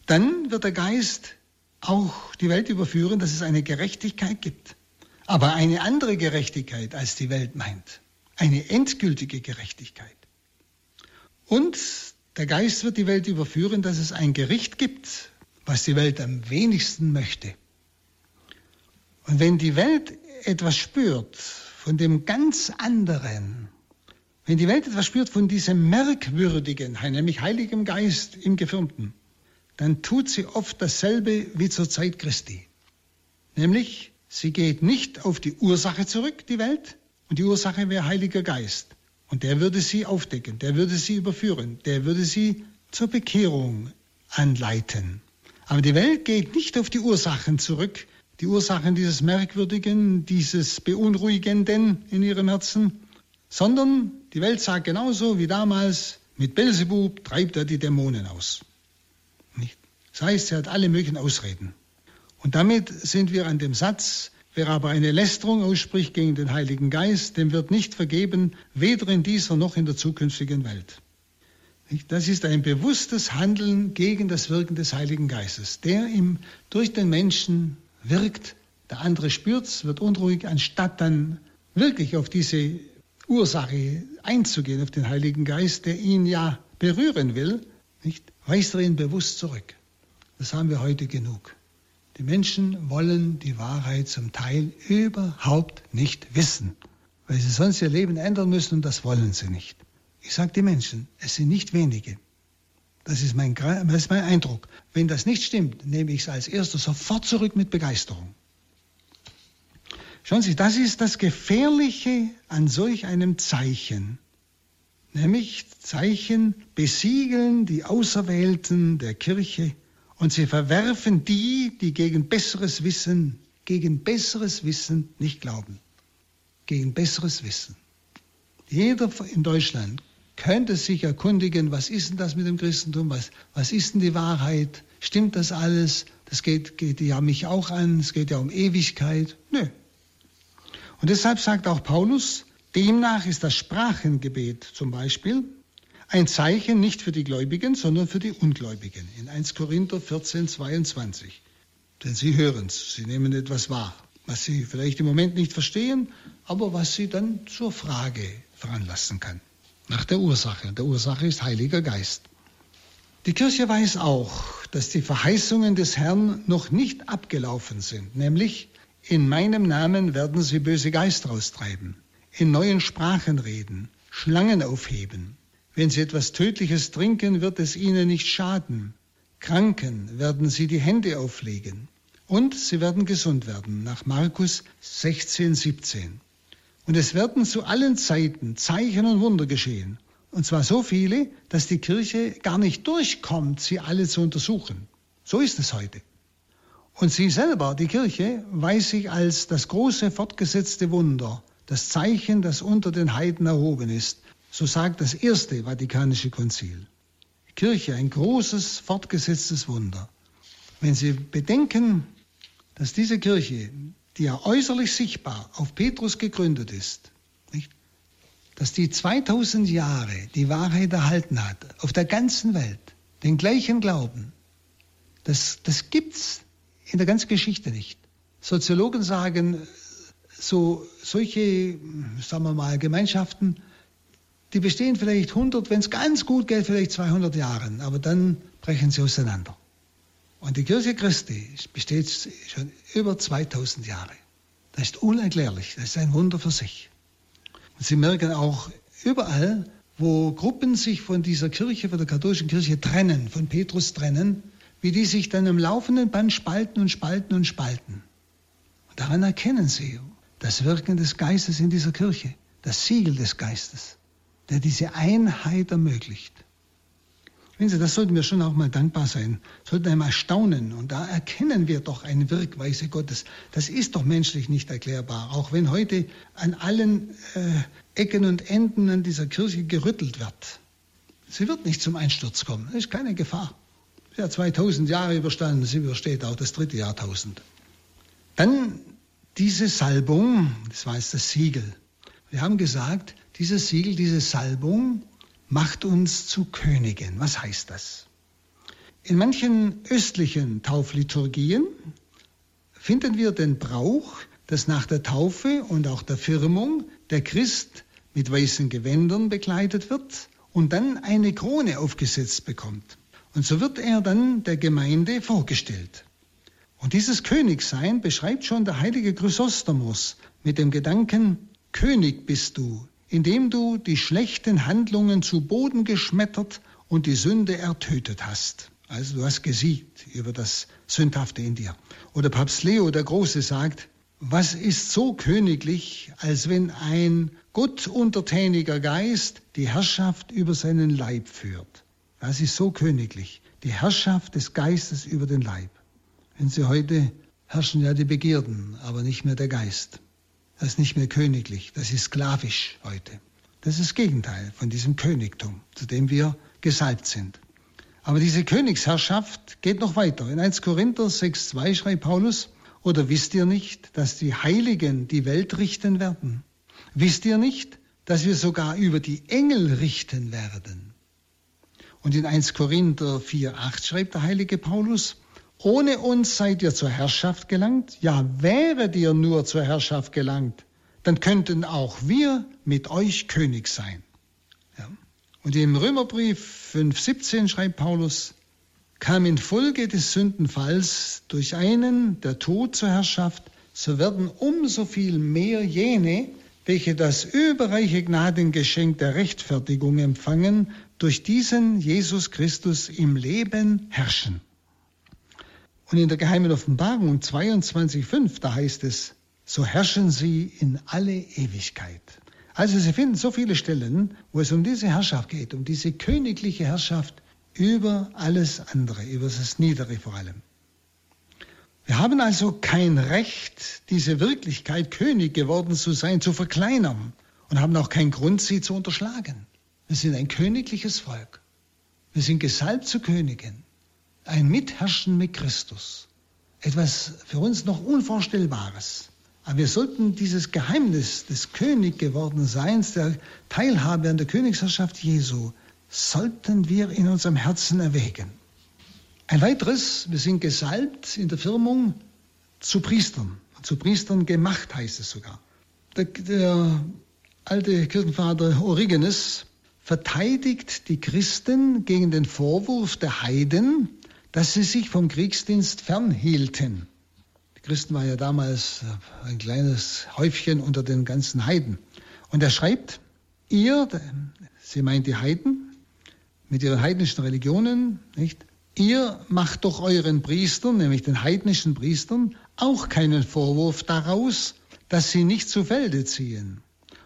Dann wird der Geist auch die Welt überführen, dass es eine Gerechtigkeit gibt. Aber eine andere Gerechtigkeit, als die Welt meint. Eine endgültige Gerechtigkeit. Und der Geist wird die Welt überführen, dass es ein Gericht gibt, was die Welt am wenigsten möchte. Und wenn die Welt etwas spürt von dem ganz anderen. Wenn die Welt etwas spürt von diesem Merkwürdigen, nämlich Heiligem Geist im Gefirmten, dann tut sie oft dasselbe wie zur Zeit Christi. Nämlich, sie geht nicht auf die Ursache zurück, die Welt, und die Ursache wäre Heiliger Geist. Und der würde sie aufdecken, der würde sie überführen, der würde sie zur Bekehrung anleiten. Aber die Welt geht nicht auf die Ursachen zurück, die Ursachen dieses Merkwürdigen, dieses Beunruhigenden in ihrem Herzen, sondern die Welt sagt genauso wie damals, mit Belzebub treibt er die Dämonen aus. Nicht? Das heißt, er hat alle möglichen Ausreden. Und damit sind wir an dem Satz, wer aber eine Lästerung ausspricht gegen den Heiligen Geist, dem wird nicht vergeben, weder in dieser noch in der zukünftigen Welt. Das ist ein bewusstes Handeln gegen das Wirken des Heiligen Geistes, der ihm durch den Menschen wirkt. Der andere spürt es, wird unruhig, anstatt dann wirklich auf diese Ursache einzugehen, auf den Heiligen Geist, der ihn ja berühren will, nicht, weist er ihn bewusst zurück. Das haben wir heute genug. Die Menschen wollen die Wahrheit zum Teil überhaupt nicht wissen, weil sie sonst ihr Leben ändern müssen und das wollen sie nicht. Ich sage die Menschen, es sind nicht wenige. Das ist, mein, das ist mein Eindruck. Wenn das nicht stimmt, nehme ich es als erstes sofort zurück mit Begeisterung. Schauen Sie, das ist das Gefährliche an solch einem Zeichen. Nämlich Zeichen besiegeln die Auserwählten der Kirche und sie verwerfen die, die gegen besseres Wissen, gegen besseres Wissen nicht glauben. Gegen besseres Wissen. Jeder in Deutschland könnte sich erkundigen, was ist denn das mit dem Christentum, was, was ist denn die Wahrheit, stimmt das alles, das geht, geht ja mich auch an, es geht ja um Ewigkeit. Nö. Und deshalb sagt auch Paulus, demnach ist das Sprachengebet zum Beispiel ein Zeichen nicht für die Gläubigen, sondern für die Ungläubigen. In 1 Korinther 14, 22. Denn sie hören es, sie nehmen etwas wahr, was sie vielleicht im Moment nicht verstehen, aber was sie dann zur Frage veranlassen kann nach der Ursache. Der Ursache ist Heiliger Geist. Die Kirche weiß auch, dass die Verheißungen des Herrn noch nicht abgelaufen sind, nämlich in meinem Namen werden sie böse Geister austreiben, in neuen Sprachen reden, Schlangen aufheben. Wenn sie etwas Tödliches trinken, wird es ihnen nicht schaden. Kranken werden sie die Hände auflegen und sie werden gesund werden, nach Markus 16, 17. Und es werden zu allen Zeiten Zeichen und Wunder geschehen. Und zwar so viele, dass die Kirche gar nicht durchkommt, sie alle zu untersuchen. So ist es heute. Und sie selber, die Kirche, weiß sich als das große fortgesetzte Wunder, das Zeichen, das unter den Heiden erhoben ist. So sagt das erste Vatikanische Konzil. Kirche, ein großes fortgesetztes Wunder. Wenn Sie bedenken, dass diese Kirche die ja äußerlich sichtbar auf Petrus gegründet ist, nicht? dass die 2000 Jahre die Wahrheit erhalten hat, auf der ganzen Welt, den gleichen Glauben, das, das gibt's in der ganzen Geschichte nicht. Soziologen sagen, so solche, sagen wir mal, Gemeinschaften, die bestehen vielleicht 100, wenn es ganz gut geht, vielleicht 200 Jahre, aber dann brechen sie auseinander. Und die Kirche Christi besteht schon über 2000 Jahre. Das ist unerklärlich, das ist ein Wunder für sich. Und Sie merken auch überall, wo Gruppen sich von dieser Kirche, von der katholischen Kirche trennen, von Petrus trennen, wie die sich dann im laufenden Band spalten und spalten und spalten. Und daran erkennen Sie das Wirken des Geistes in dieser Kirche, das Siegel des Geistes, der diese Einheit ermöglicht. Wenn Sie, das sollten wir schon auch mal dankbar sein, sollten einmal staunen. Und da erkennen wir doch eine Wirkweise Gottes. Das ist doch menschlich nicht erklärbar. Auch wenn heute an allen äh, Ecken und Enden an dieser Kirche gerüttelt wird. Sie wird nicht zum Einsturz kommen. Das ist keine Gefahr. Sie hat 2000 Jahre überstanden. Sie übersteht auch das dritte Jahrtausend. Dann diese Salbung, das war jetzt das Siegel. Wir haben gesagt, dieses Siegel, diese Salbung macht uns zu Königen. Was heißt das? In manchen östlichen Taufliturgien finden wir den Brauch, dass nach der Taufe und auch der Firmung der Christ mit weißen Gewändern bekleidet wird und dann eine Krone aufgesetzt bekommt. Und so wird er dann der Gemeinde vorgestellt. Und dieses Königsein beschreibt schon der heilige Chrysostomos mit dem Gedanken, König bist du, indem du die schlechten Handlungen zu Boden geschmettert und die Sünde ertötet hast. Also du hast gesiegt über das Sündhafte in dir. Oder Papst Leo der Große sagt, was ist so königlich, als wenn ein Gott untertäniger Geist die Herrschaft über seinen Leib führt? Das ist so königlich, die Herrschaft des Geistes über den Leib. Wenn Sie heute herrschen ja die Begierden, aber nicht mehr der Geist. Das ist nicht mehr königlich, das ist sklavisch heute. Das ist das Gegenteil von diesem Königtum, zu dem wir gesalbt sind. Aber diese Königsherrschaft geht noch weiter. In 1 Korinther 6,2 schreibt Paulus, oder wisst ihr nicht, dass die Heiligen die Welt richten werden? Wisst ihr nicht, dass wir sogar über die Engel richten werden? Und in 1 Korinther 4,8 schreibt der heilige Paulus, ohne uns seid ihr zur Herrschaft gelangt? Ja, wäret ihr nur zur Herrschaft gelangt, dann könnten auch wir mit euch König sein. Ja. Und im Römerbrief 5,17 schreibt Paulus, kam infolge des Sündenfalls durch einen der Tod zur Herrschaft, so werden umso viel mehr jene, welche das überreiche Gnadengeschenk der Rechtfertigung empfangen, durch diesen Jesus Christus im Leben herrschen. Und in der geheimen Offenbarung 22.5, da heißt es, so herrschen sie in alle Ewigkeit. Also Sie finden so viele Stellen, wo es um diese Herrschaft geht, um diese königliche Herrschaft über alles andere, über das Niedere vor allem. Wir haben also kein Recht, diese Wirklichkeit, König geworden zu sein, zu verkleinern und haben auch keinen Grund, sie zu unterschlagen. Wir sind ein königliches Volk. Wir sind gesalbt zu Königen. Ein Mitherrschen mit Christus. Etwas für uns noch Unvorstellbares. Aber wir sollten dieses Geheimnis des König gewordenen Seins, der Teilhabe an der Königsherrschaft Jesu, sollten wir in unserem Herzen erwägen. Ein weiteres, wir sind gesalbt in der Firmung zu Priestern. Zu Priestern gemacht heißt es sogar. Der, der alte Kirchenvater Origenes verteidigt die Christen gegen den Vorwurf der Heiden, dass sie sich vom Kriegsdienst fernhielten. Die Christen waren ja damals ein kleines Häufchen unter den ganzen Heiden. Und er schreibt, ihr, sie meint die Heiden, mit ihren heidnischen Religionen, nicht? Ihr macht doch euren Priestern, nämlich den heidnischen Priestern, auch keinen Vorwurf daraus, dass sie nicht zu Felde ziehen.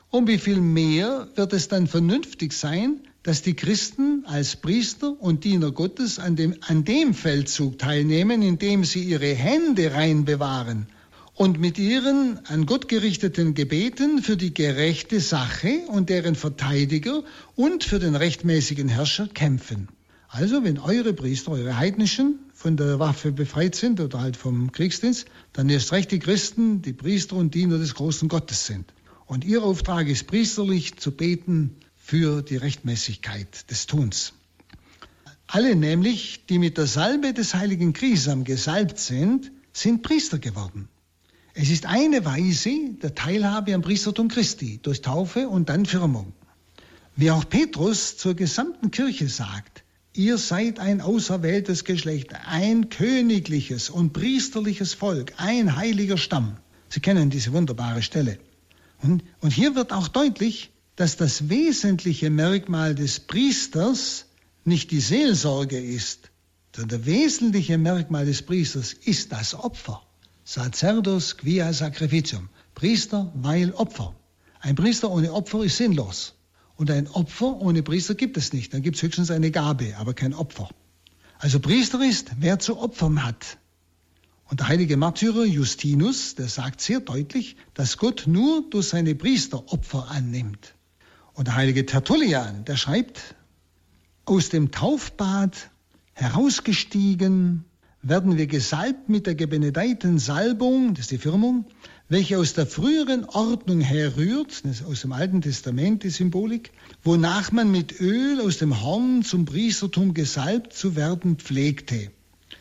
Um wie viel mehr wird es dann vernünftig sein, dass die Christen als Priester und Diener Gottes an dem, an dem Feldzug teilnehmen, indem sie ihre Hände rein bewahren und mit ihren an Gott gerichteten Gebeten für die gerechte Sache und deren Verteidiger und für den rechtmäßigen Herrscher kämpfen. Also, wenn eure Priester, eure Heidnischen, von der Waffe befreit sind oder halt vom Kriegsdienst, dann erst recht die Christen, die Priester und Diener des großen Gottes sind. Und ihr Auftrag ist priesterlich zu beten für die Rechtmäßigkeit des Tuns. Alle nämlich, die mit der Salbe des heiligen Krisam gesalbt sind, sind Priester geworden. Es ist eine Weise der Teilhabe am Priestertum Christi durch Taufe und dann Firmung. Wie auch Petrus zur gesamten Kirche sagt, ihr seid ein auserwähltes Geschlecht, ein königliches und priesterliches Volk, ein heiliger Stamm. Sie kennen diese wunderbare Stelle. Und, und hier wird auch deutlich, dass das wesentliche Merkmal des Priesters nicht die Seelsorge ist, sondern das wesentliche Merkmal des Priesters ist das Opfer. Sacerdos quia sacrificium. Priester, weil Opfer. Ein Priester ohne Opfer ist sinnlos. Und ein Opfer ohne Priester gibt es nicht. Dann gibt es höchstens eine Gabe, aber kein Opfer. Also Priester ist, wer zu opfern hat. Und der heilige Märtyrer Justinus, der sagt sehr deutlich, dass Gott nur durch seine Priester Opfer annimmt. Und der heilige Tertullian, der schreibt, aus dem Taufbad herausgestiegen werden wir gesalbt mit der gebenedeiten Salbung, das ist die Firmung, welche aus der früheren Ordnung herrührt, das ist aus dem Alten Testament die Symbolik, wonach man mit Öl aus dem Horn zum Priestertum gesalbt zu werden pflegte.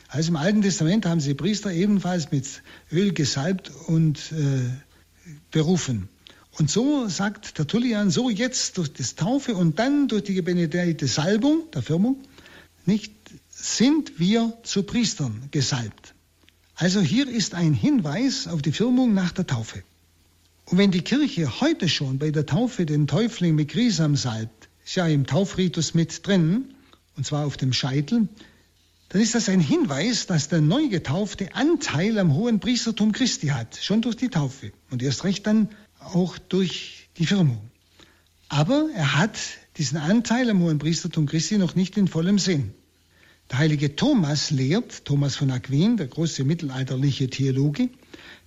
Also im Alten Testament haben sie Priester ebenfalls mit Öl gesalbt und äh, berufen. Und so sagt Tertullian, so jetzt durch das Taufe und dann durch die gebenedikte Salbung, der Firmung, nicht, sind wir zu Priestern gesalbt. Also hier ist ein Hinweis auf die Firmung nach der Taufe. Und wenn die Kirche heute schon bei der Taufe den Täufling mit Grisam salbt, ist ja im Taufritus mit drin, und zwar auf dem Scheitel, dann ist das ein Hinweis, dass der Neugetaufte Anteil am hohen Priestertum Christi hat, schon durch die Taufe und erst recht dann auch durch die Firmung. Aber er hat diesen Anteil am hohen Priestertum Christi noch nicht in vollem Sinn. Der heilige Thomas lehrt, Thomas von Aquin, der große mittelalterliche Theologe,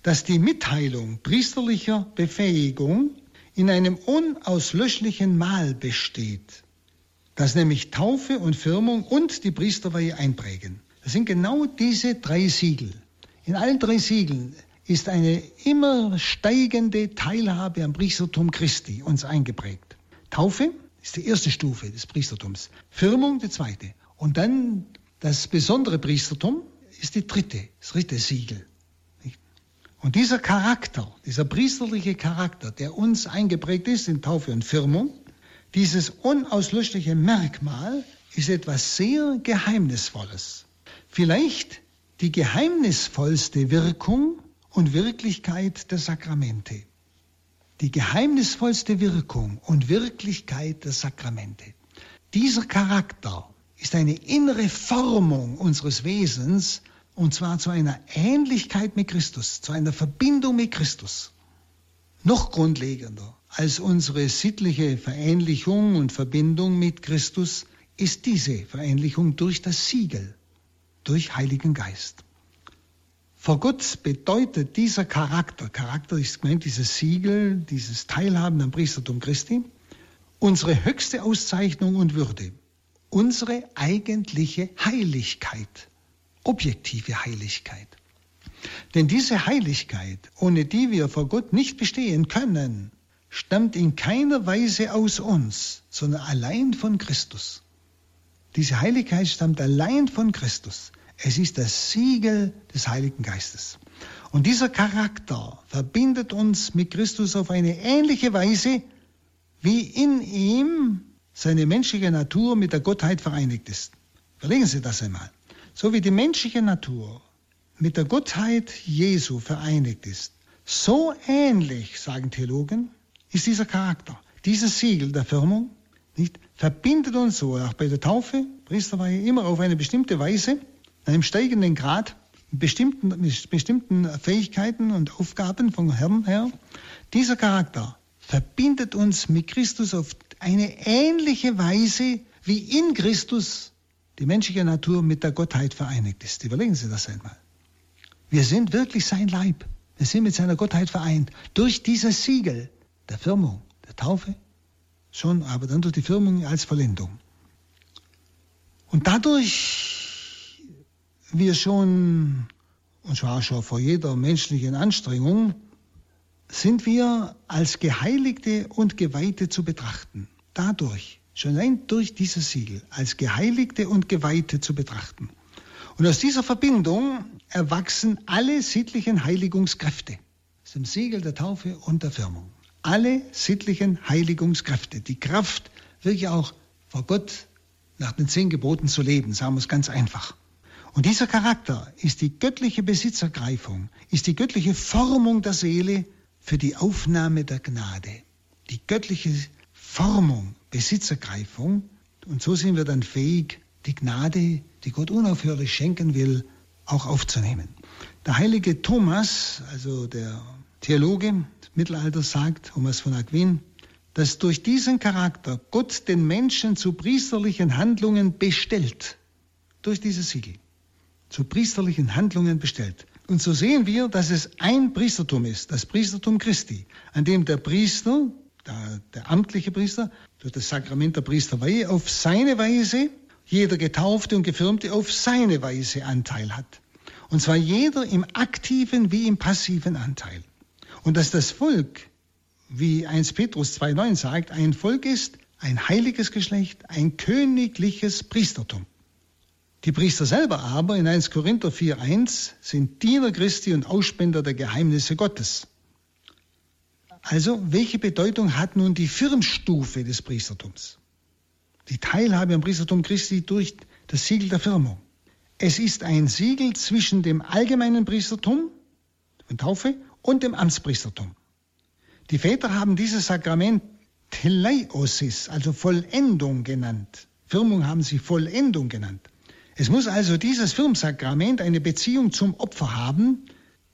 dass die Mitteilung priesterlicher Befähigung in einem unauslöschlichen Mahl besteht, das nämlich Taufe und Firmung und die Priesterweihe einprägen. Das sind genau diese drei Siegel. In allen drei Siegeln ist eine immer steigende Teilhabe am Priestertum Christi uns eingeprägt. Taufe ist die erste Stufe des Priestertums, Firmung die zweite und dann das besondere Priestertum ist die dritte, das dritte Siegel. Und dieser Charakter, dieser priesterliche Charakter, der uns eingeprägt ist in Taufe und Firmung, dieses unauslöschliche Merkmal ist etwas sehr Geheimnisvolles. Vielleicht die geheimnisvollste Wirkung und Wirklichkeit der Sakramente. Die geheimnisvollste Wirkung und Wirklichkeit der Sakramente. Dieser Charakter ist eine innere Formung unseres Wesens und zwar zu einer Ähnlichkeit mit Christus, zu einer Verbindung mit Christus. Noch grundlegender als unsere sittliche Verähnlichung und Verbindung mit Christus ist diese Verähnlichung durch das Siegel, durch Heiligen Geist. Vor Gott bedeutet dieser Charakter, Charakter ist gemeint dieses Siegel, dieses Teilhaben am Priestertum Christi, unsere höchste Auszeichnung und Würde, unsere eigentliche Heiligkeit objektive Heiligkeit. Denn diese Heiligkeit, ohne die wir vor Gott nicht bestehen können, stammt in keiner Weise aus uns, sondern allein von Christus. Diese Heiligkeit stammt allein von Christus. Es ist das Siegel des Heiligen Geistes. Und dieser Charakter verbindet uns mit Christus auf eine ähnliche Weise, wie in ihm seine menschliche Natur mit der Gottheit vereinigt ist. Überlegen Sie das einmal. So wie die menschliche Natur mit der Gottheit Jesu vereinigt ist, so ähnlich, sagen Theologen, ist dieser Charakter. Dieses Siegel der Firmung nicht, verbindet uns so, auch bei der Taufe, Priesterweihe, immer auf eine bestimmte Weise, einem steigenden Grad, bestimmten, bestimmten Fähigkeiten und Aufgaben vom Herrn her. Dieser Charakter verbindet uns mit Christus auf eine ähnliche Weise, wie in Christus die menschliche Natur mit der Gottheit vereinigt ist. Überlegen Sie das einmal. Wir sind wirklich sein Leib. Wir sind mit seiner Gottheit vereint. Durch dieses Siegel der Firmung, der Taufe, schon, aber dann durch die Firmung als Vollendung. Und dadurch wir schon, und zwar schon vor jeder menschlichen Anstrengung, sind wir als Geheiligte und Geweihte zu betrachten. Dadurch schon allein durch dieses Siegel als Geheiligte und Geweihte zu betrachten. Und aus dieser Verbindung erwachsen alle sittlichen Heiligungskräfte, aus dem Siegel der Taufe und der Firmung. Alle sittlichen Heiligungskräfte, die Kraft, wirklich auch vor Gott nach den zehn Geboten zu leben, sagen wir es ganz einfach. Und dieser Charakter ist die göttliche Besitzergreifung, ist die göttliche Formung der Seele für die Aufnahme der Gnade. Die göttliche Formung Besitzergreifung. Und so sind wir dann fähig, die Gnade, die Gott unaufhörlich schenken will, auch aufzunehmen. Der heilige Thomas, also der Theologe des Mittelalters, sagt, Thomas von Aquin, dass durch diesen Charakter Gott den Menschen zu priesterlichen Handlungen bestellt. Durch dieses Siegel. Zu priesterlichen Handlungen bestellt. Und so sehen wir, dass es ein Priestertum ist, das Priestertum Christi, an dem der Priester der, der amtliche Priester, durch das Sakrament der Priesterweihe auf seine Weise, jeder Getaufte und Gefirmte auf seine Weise Anteil hat. Und zwar jeder im aktiven wie im passiven Anteil. Und dass das Volk, wie 1 Petrus 2.9 sagt, ein Volk ist, ein heiliges Geschlecht, ein königliches Priestertum. Die Priester selber aber in 1 Korinther 4.1 sind Diener Christi und Ausspender der Geheimnisse Gottes. Also, welche Bedeutung hat nun die Firmstufe des Priestertums? Die Teilhabe am Priestertum Christi durch das Siegel der Firmung. Es ist ein Siegel zwischen dem allgemeinen Priestertum von Taufe und dem Amtspriestertum. Die Väter haben dieses Sakrament Teleiosis, also Vollendung genannt. Firmung haben sie Vollendung genannt. Es muss also dieses Firmsakrament eine Beziehung zum Opfer haben,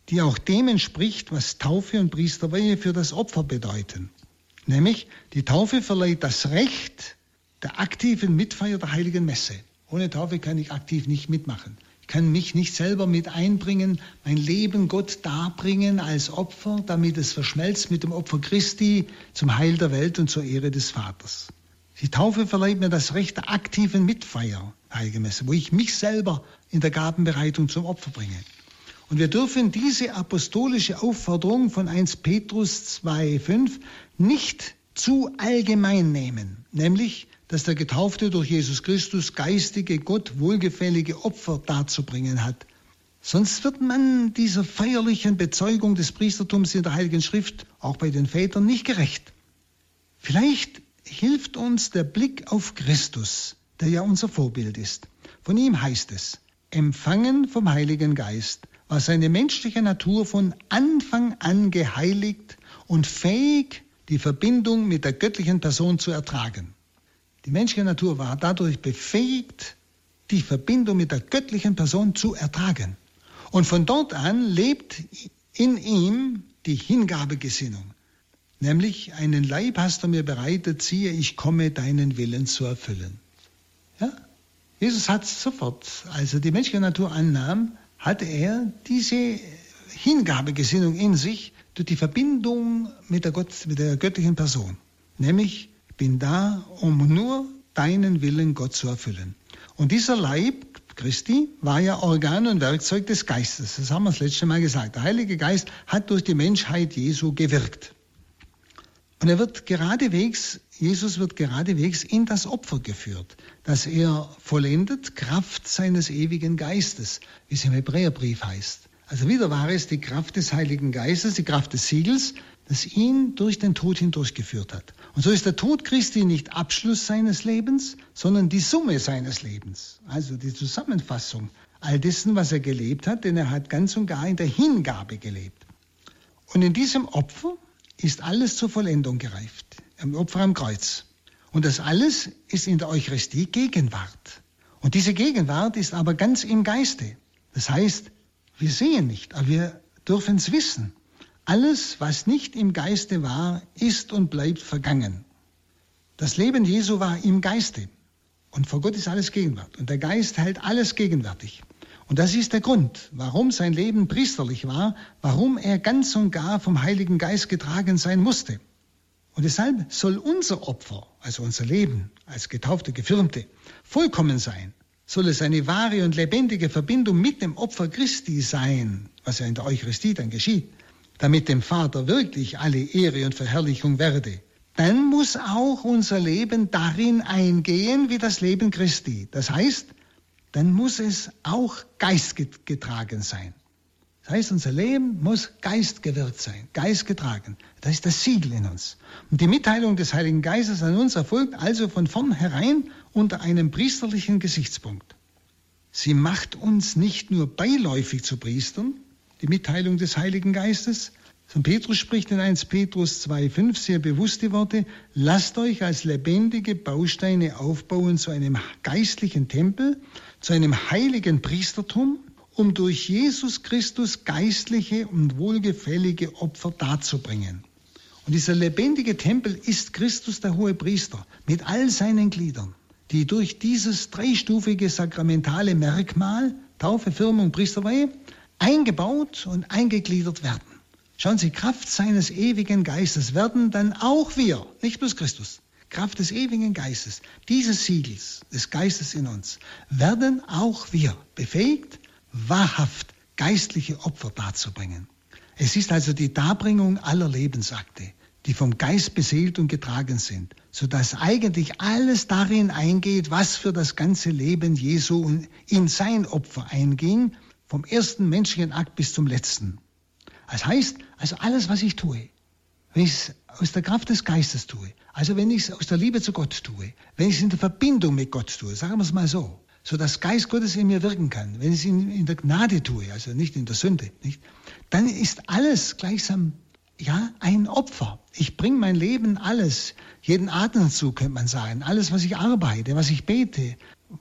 die auch dem entspricht, was Taufe und Priesterweihe für das Opfer bedeuten. Nämlich, die Taufe verleiht das Recht der aktiven Mitfeier der heiligen Messe. Ohne Taufe kann ich aktiv nicht mitmachen. Ich kann mich nicht selber mit einbringen, mein Leben Gott darbringen als Opfer, damit es verschmelzt mit dem Opfer Christi zum Heil der Welt und zur Ehre des Vaters. Die Taufe verleiht mir das Recht der aktiven Mitfeier, Heilige Messe, wo ich mich selber in der Gabenbereitung zum Opfer bringe. Und wir dürfen diese apostolische Aufforderung von 1 Petrus 2,5 nicht zu allgemein nehmen, nämlich, dass der Getaufte durch Jesus Christus geistige, Gott wohlgefällige Opfer darzubringen hat. Sonst wird man dieser feierlichen Bezeugung des Priestertums in der Heiligen Schrift, auch bei den Vätern, nicht gerecht. Vielleicht hilft uns der Blick auf Christus, der ja unser Vorbild ist. Von ihm heißt es, empfangen vom Heiligen Geist, war seine menschliche Natur von Anfang an geheiligt und fähig, die Verbindung mit der göttlichen Person zu ertragen. Die menschliche Natur war dadurch befähigt, die Verbindung mit der göttlichen Person zu ertragen. Und von dort an lebt in ihm die Hingabegesinnung. Nämlich einen Leib hast du mir bereitet, siehe, ich komme deinen Willen zu erfüllen. Jesus hat sofort, als er die menschliche Natur annahm, hatte er diese Hingabegesinnung in sich durch die Verbindung mit der, Gott, mit der göttlichen Person. Nämlich, ich bin da, um nur deinen Willen Gott zu erfüllen. Und dieser Leib Christi war ja Organ und Werkzeug des Geistes. Das haben wir das letzte Mal gesagt. Der Heilige Geist hat durch die Menschheit Jesu gewirkt. Und er wird geradewegs, Jesus wird geradewegs in das Opfer geführt, das er vollendet, Kraft seines ewigen Geistes, wie es im Hebräerbrief heißt. Also wieder war es die Kraft des Heiligen Geistes, die Kraft des Siegels, das ihn durch den Tod hindurchgeführt hat. Und so ist der Tod Christi nicht Abschluss seines Lebens, sondern die Summe seines Lebens. Also die Zusammenfassung all dessen, was er gelebt hat, denn er hat ganz und gar in der Hingabe gelebt. Und in diesem Opfer ist alles zur Vollendung gereift, im Opfer am Kreuz. Und das alles ist in der Eucharistie Gegenwart. Und diese Gegenwart ist aber ganz im Geiste. Das heißt, wir sehen nicht, aber wir dürfen es wissen. Alles, was nicht im Geiste war, ist und bleibt vergangen. Das Leben Jesu war im Geiste. Und vor Gott ist alles Gegenwart. Und der Geist hält alles gegenwärtig. Und das ist der Grund, warum sein Leben priesterlich war, warum er ganz und gar vom Heiligen Geist getragen sein musste. Und deshalb soll unser Opfer, also unser Leben als getaufte Gefirmte, vollkommen sein. Soll es eine wahre und lebendige Verbindung mit dem Opfer Christi sein, was ja in der Eucharistie dann geschieht, damit dem Vater wirklich alle Ehre und Verherrlichung werde. Dann muss auch unser Leben darin eingehen wie das Leben Christi. Das heißt, dann muss es auch geistgetragen sein. Das heißt, unser Leben muss geistgewirkt sein, geistgetragen. Das ist das Siegel in uns. Und die Mitteilung des Heiligen Geistes an uns erfolgt also von vornherein unter einem priesterlichen Gesichtspunkt. Sie macht uns nicht nur beiläufig zu Priestern, die Mitteilung des Heiligen Geistes, St. Petrus spricht in 1 Petrus 2,5 sehr bewusste Worte, lasst euch als lebendige Bausteine aufbauen zu einem geistlichen Tempel, zu einem heiligen Priestertum, um durch Jesus Christus geistliche und wohlgefällige Opfer darzubringen. Und dieser lebendige Tempel ist Christus der hohe Priester mit all seinen Gliedern, die durch dieses dreistufige sakramentale Merkmal, Taufe, Firmung, Priesterweihe, eingebaut und eingegliedert werden. Schauen Sie, Kraft seines ewigen Geistes werden dann auch wir, nicht bloß Christus, Kraft des ewigen Geistes, dieses Siegels des Geistes in uns, werden auch wir befähigt, wahrhaft geistliche Opfer darzubringen. Es ist also die Darbringung aller Lebensakte, die vom Geist beseelt und getragen sind, sodass eigentlich alles darin eingeht, was für das ganze Leben Jesu in sein Opfer einging, vom ersten menschlichen Akt bis zum letzten. Das heißt, also alles, was ich tue, wenn ich es aus der Kraft des Geistes tue, also wenn ich es aus der Liebe zu Gott tue, wenn ich es in der Verbindung mit Gott tue, sagen wir es mal so, so dass Geist Gottes in mir wirken kann, wenn ich es in, der Gnade tue, also nicht in der Sünde, nicht, dann ist alles gleichsam ja, ein Opfer. Ich bringe mein Leben alles, jeden Atemzug könnte man sagen, alles, was ich arbeite, was ich bete,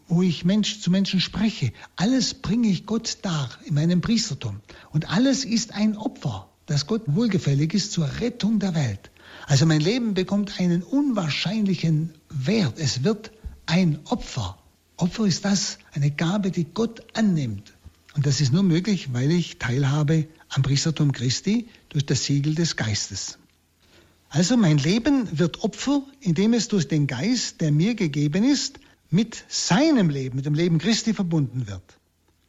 wo ich Mensch zu Menschen spreche, alles bringe ich Gott dar in meinem Priestertum. Und alles ist ein Opfer, das Gott wohlgefällig ist zur Rettung der Welt. Also mein Leben bekommt einen unwahrscheinlichen Wert. Es wird ein Opfer. Opfer ist das, eine Gabe, die Gott annimmt. Und das ist nur möglich, weil ich teilhabe am Priestertum Christi durch das Siegel des Geistes. Also mein Leben wird Opfer, indem es durch den Geist, der mir gegeben ist, mit seinem Leben, mit dem Leben Christi verbunden wird.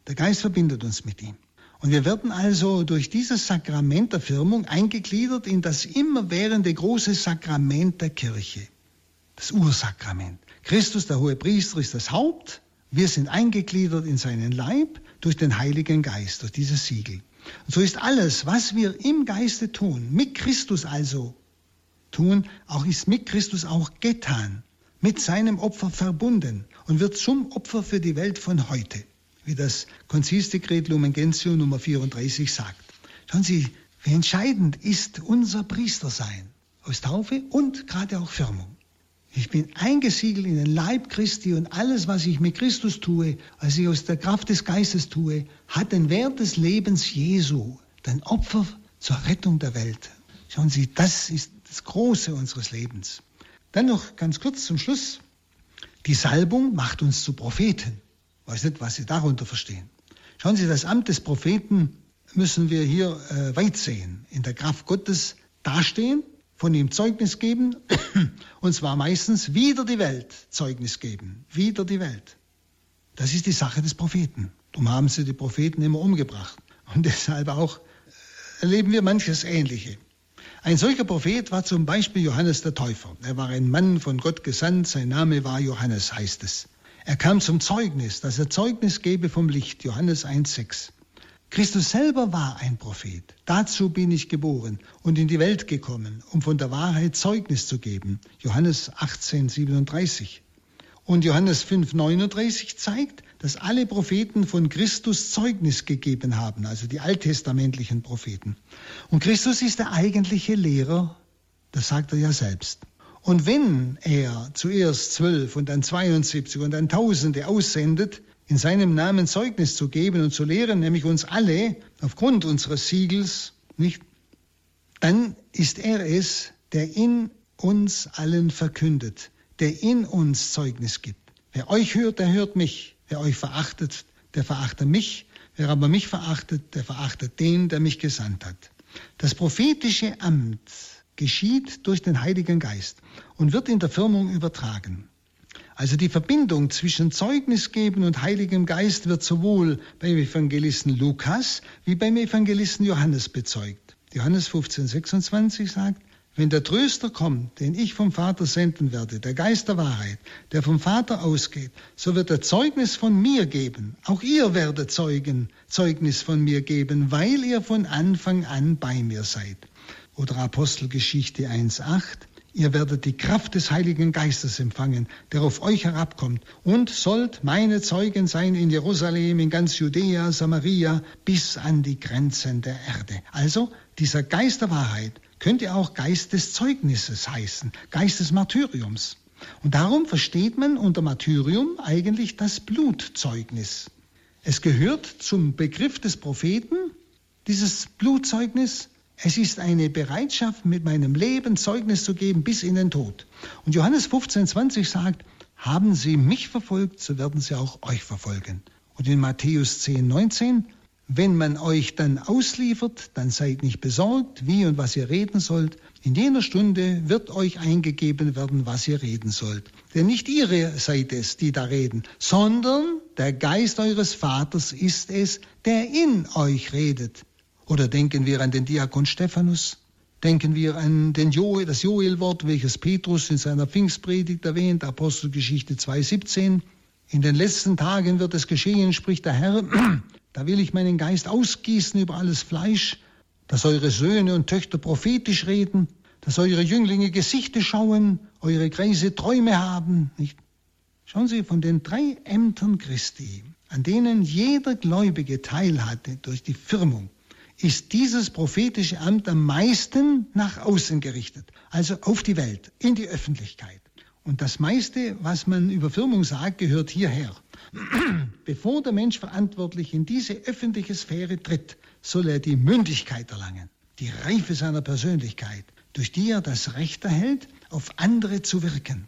Der Geist verbindet uns mit ihm. Und wir werden also durch dieses Sakrament der Firmung eingegliedert in das immerwährende große Sakrament der Kirche, das Ursakrament. Christus, der hohe Priester, ist das Haupt. Wir sind eingegliedert in seinen Leib durch den Heiligen Geist, durch dieses Siegel. Und so ist alles, was wir im Geiste tun, mit Christus also tun, auch ist mit Christus auch getan, mit seinem Opfer verbunden und wird zum Opfer für die Welt von heute, wie das Konzilsdekret Lumen Gentium Nummer 34 sagt. Schauen Sie, wie entscheidend ist unser Priestersein aus Taufe und gerade auch Firmung. Ich bin eingesiegelt in den Leib Christi und alles, was ich mit Christus tue, was ich aus der Kraft des Geistes tue, hat den Wert des Lebens Jesu, den Opfer zur Rettung der Welt. Schauen Sie, das ist das Große unseres Lebens. Dann noch ganz kurz zum Schluss. Die Salbung macht uns zu Propheten. Ich weiß nicht, was Sie darunter verstehen. Schauen Sie, das Amt des Propheten müssen wir hier äh, weit sehen. In der Kraft Gottes dastehen, von ihm Zeugnis geben, und zwar meistens wieder die Welt Zeugnis geben. Wieder die Welt. Das ist die Sache des Propheten. Darum haben sie die Propheten immer umgebracht. Und deshalb auch erleben wir manches Ähnliche. Ein solcher Prophet war zum Beispiel Johannes der Täufer. Er war ein Mann von Gott gesandt, sein Name war Johannes, heißt es. Er kam zum Zeugnis, dass er Zeugnis gebe vom Licht, Johannes 1,6. Christus selber war ein Prophet. Dazu bin ich geboren und in die Welt gekommen, um von der Wahrheit Zeugnis zu geben. Johannes 18,37. Und Johannes 5,39 zeigt, dass alle Propheten von Christus Zeugnis gegeben haben, also die alttestamentlichen Propheten. Und Christus ist der eigentliche Lehrer, das sagt er ja selbst. Und wenn er zuerst zwölf und dann 72 und dann Tausende aussendet, in seinem Namen Zeugnis zu geben und zu lehren, nämlich uns alle aufgrund unseres Siegels, nicht, dann ist er es, der in uns allen verkündet der in uns Zeugnis gibt. Wer euch hört, der hört mich. Wer euch verachtet, der verachtet mich. Wer aber mich verachtet, der verachtet den, der mich gesandt hat. Das prophetische Amt geschieht durch den Heiligen Geist und wird in der Firmung übertragen. Also die Verbindung zwischen Zeugnis geben und Heiligem Geist wird sowohl beim Evangelisten Lukas wie beim Evangelisten Johannes bezeugt. Johannes 15, 26 sagt, wenn der Tröster kommt, den ich vom Vater senden werde, der Geist der Wahrheit, der vom Vater ausgeht, so wird er Zeugnis von mir geben. Auch ihr werdet Zeugen, Zeugnis von mir geben, weil ihr von Anfang an bei mir seid. Oder Apostelgeschichte 1.8. Ihr werdet die Kraft des Heiligen Geistes empfangen, der auf euch herabkommt, und sollt meine Zeugen sein in Jerusalem, in ganz Judäa, Samaria, bis an die Grenzen der Erde. Also dieser Geist der Wahrheit könnte auch Geist des Zeugnisses heißen, Geist des Martyriums. Und darum versteht man unter Martyrium eigentlich das Blutzeugnis. Es gehört zum Begriff des Propheten, dieses Blutzeugnis. Es ist eine Bereitschaft, mit meinem Leben Zeugnis zu geben bis in den Tod. Und Johannes 15, 20 sagt, haben sie mich verfolgt, so werden sie auch euch verfolgen. Und in Matthäus 10, 19, wenn man euch dann ausliefert, dann seid nicht besorgt, wie und was ihr reden sollt. In jener Stunde wird euch eingegeben werden, was ihr reden sollt. Denn nicht ihr seid es, die da reden, sondern der Geist eures Vaters ist es, der in euch redet. Oder denken wir an den Diakon Stephanus? Denken wir an den Joel, das Joelwort, welches Petrus in seiner Pfingstpredigt erwähnt, Apostelgeschichte 2,17. In den letzten Tagen wird es geschehen, spricht der Herr, da will ich meinen Geist ausgießen über alles Fleisch, dass eure Söhne und Töchter prophetisch reden, dass eure Jünglinge Gesichter schauen, eure Kreise Träume haben. Nicht? Schauen Sie, von den drei Ämtern Christi, an denen jeder Gläubige teilhatte durch die Firmung, ist dieses prophetische Amt am meisten nach außen gerichtet, also auf die Welt, in die Öffentlichkeit. Und das meiste, was man über Firmung sagt, gehört hierher. Bevor der Mensch verantwortlich in diese öffentliche Sphäre tritt, soll er die Mündigkeit erlangen, die Reife seiner Persönlichkeit, durch die er das Recht erhält, auf andere zu wirken.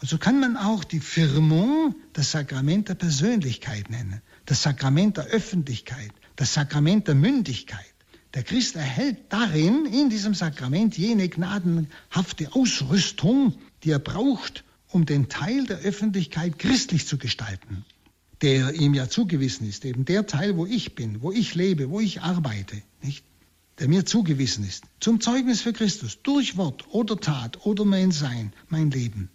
Und so kann man auch die Firmung das Sakrament der Persönlichkeit nennen, das Sakrament der Öffentlichkeit, das Sakrament der Mündigkeit. Der Christ erhält darin, in diesem Sakrament, jene gnadenhafte Ausrüstung, die er braucht, um den Teil der Öffentlichkeit christlich zu gestalten, der ihm ja zugewiesen ist, eben der Teil, wo ich bin, wo ich lebe, wo ich arbeite, nicht? der mir zugewiesen ist, zum Zeugnis für Christus, durch Wort oder Tat oder mein Sein, mein Leben.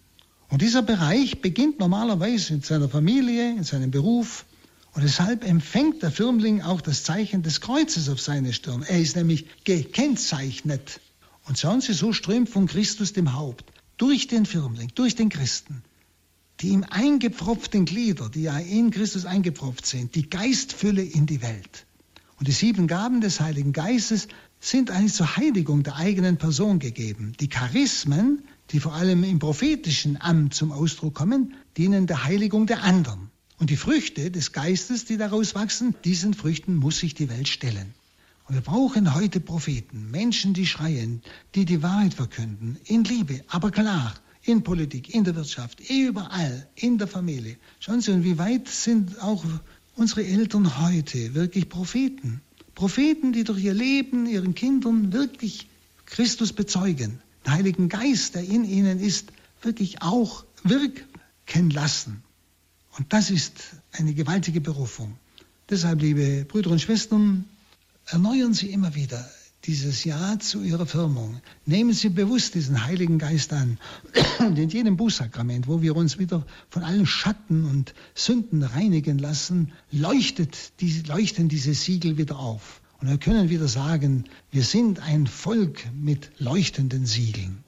Und dieser Bereich beginnt normalerweise in seiner Familie, in seinem Beruf, und deshalb empfängt der Firmling auch das Zeichen des Kreuzes auf seine Stirn. Er ist nämlich gekennzeichnet. Und schauen Sie, so strömt von Christus dem Haupt durch den Firmling, durch den Christen, die ihm eingepfropften Glieder, die ja in Christus eingepfropft sind, die Geistfülle in die Welt. Und die sieben Gaben des Heiligen Geistes sind eigentlich zur Heiligung der eigenen Person gegeben. Die Charismen, die vor allem im prophetischen Amt zum Ausdruck kommen, dienen der Heiligung der anderen. Und die Früchte des Geistes, die daraus wachsen, diesen Früchten muss sich die Welt stellen. Und wir brauchen heute Propheten, Menschen, die schreien, die die Wahrheit verkünden, in Liebe, aber klar, in Politik, in der Wirtschaft, überall, in der Familie. Schauen Sie, und wie weit sind auch unsere Eltern heute wirklich Propheten? Propheten, die durch ihr Leben, ihren Kindern wirklich Christus bezeugen, den Heiligen Geist, der in ihnen ist, wirklich auch wirken lassen. Und das ist eine gewaltige Berufung. Deshalb, liebe Brüder und Schwestern, erneuern Sie immer wieder dieses Ja zu Ihrer Firmung. Nehmen Sie bewusst diesen Heiligen Geist an. Und in jedem Bußsakrament, wo wir uns wieder von allen Schatten und Sünden reinigen lassen, leuchtet die, leuchten diese Siegel wieder auf. Und wir können wieder sagen, wir sind ein Volk mit leuchtenden Siegeln.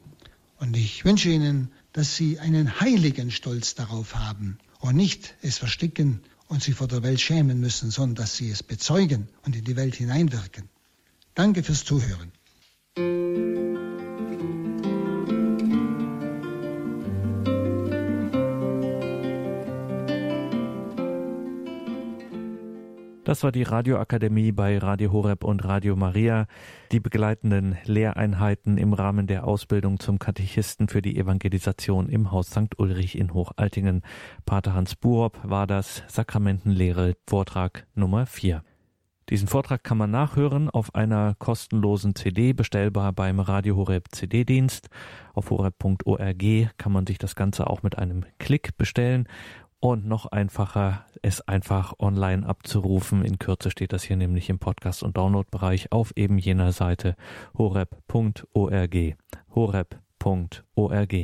Und ich wünsche Ihnen, dass Sie einen heiligen Stolz darauf haben und nicht es verstecken und sich vor der Welt schämen müssen, sondern dass sie es bezeugen und in die Welt hineinwirken. Danke fürs Zuhören. Das war die Radioakademie bei Radio Horeb und Radio Maria. Die begleitenden Lehreinheiten im Rahmen der Ausbildung zum Katechisten für die Evangelisation im Haus St. Ulrich in Hochaltingen. Pater Hans Buob war das Sakramentenlehre Vortrag Nummer 4. Diesen Vortrag kann man nachhören auf einer kostenlosen CD, bestellbar beim Radio Horeb CD-Dienst. Auf horeb.org kann man sich das Ganze auch mit einem Klick bestellen und noch einfacher, es einfach online abzurufen. In Kürze steht das hier nämlich im Podcast- und Download-Bereich auf eben jener Seite horeb.org. horeb.org.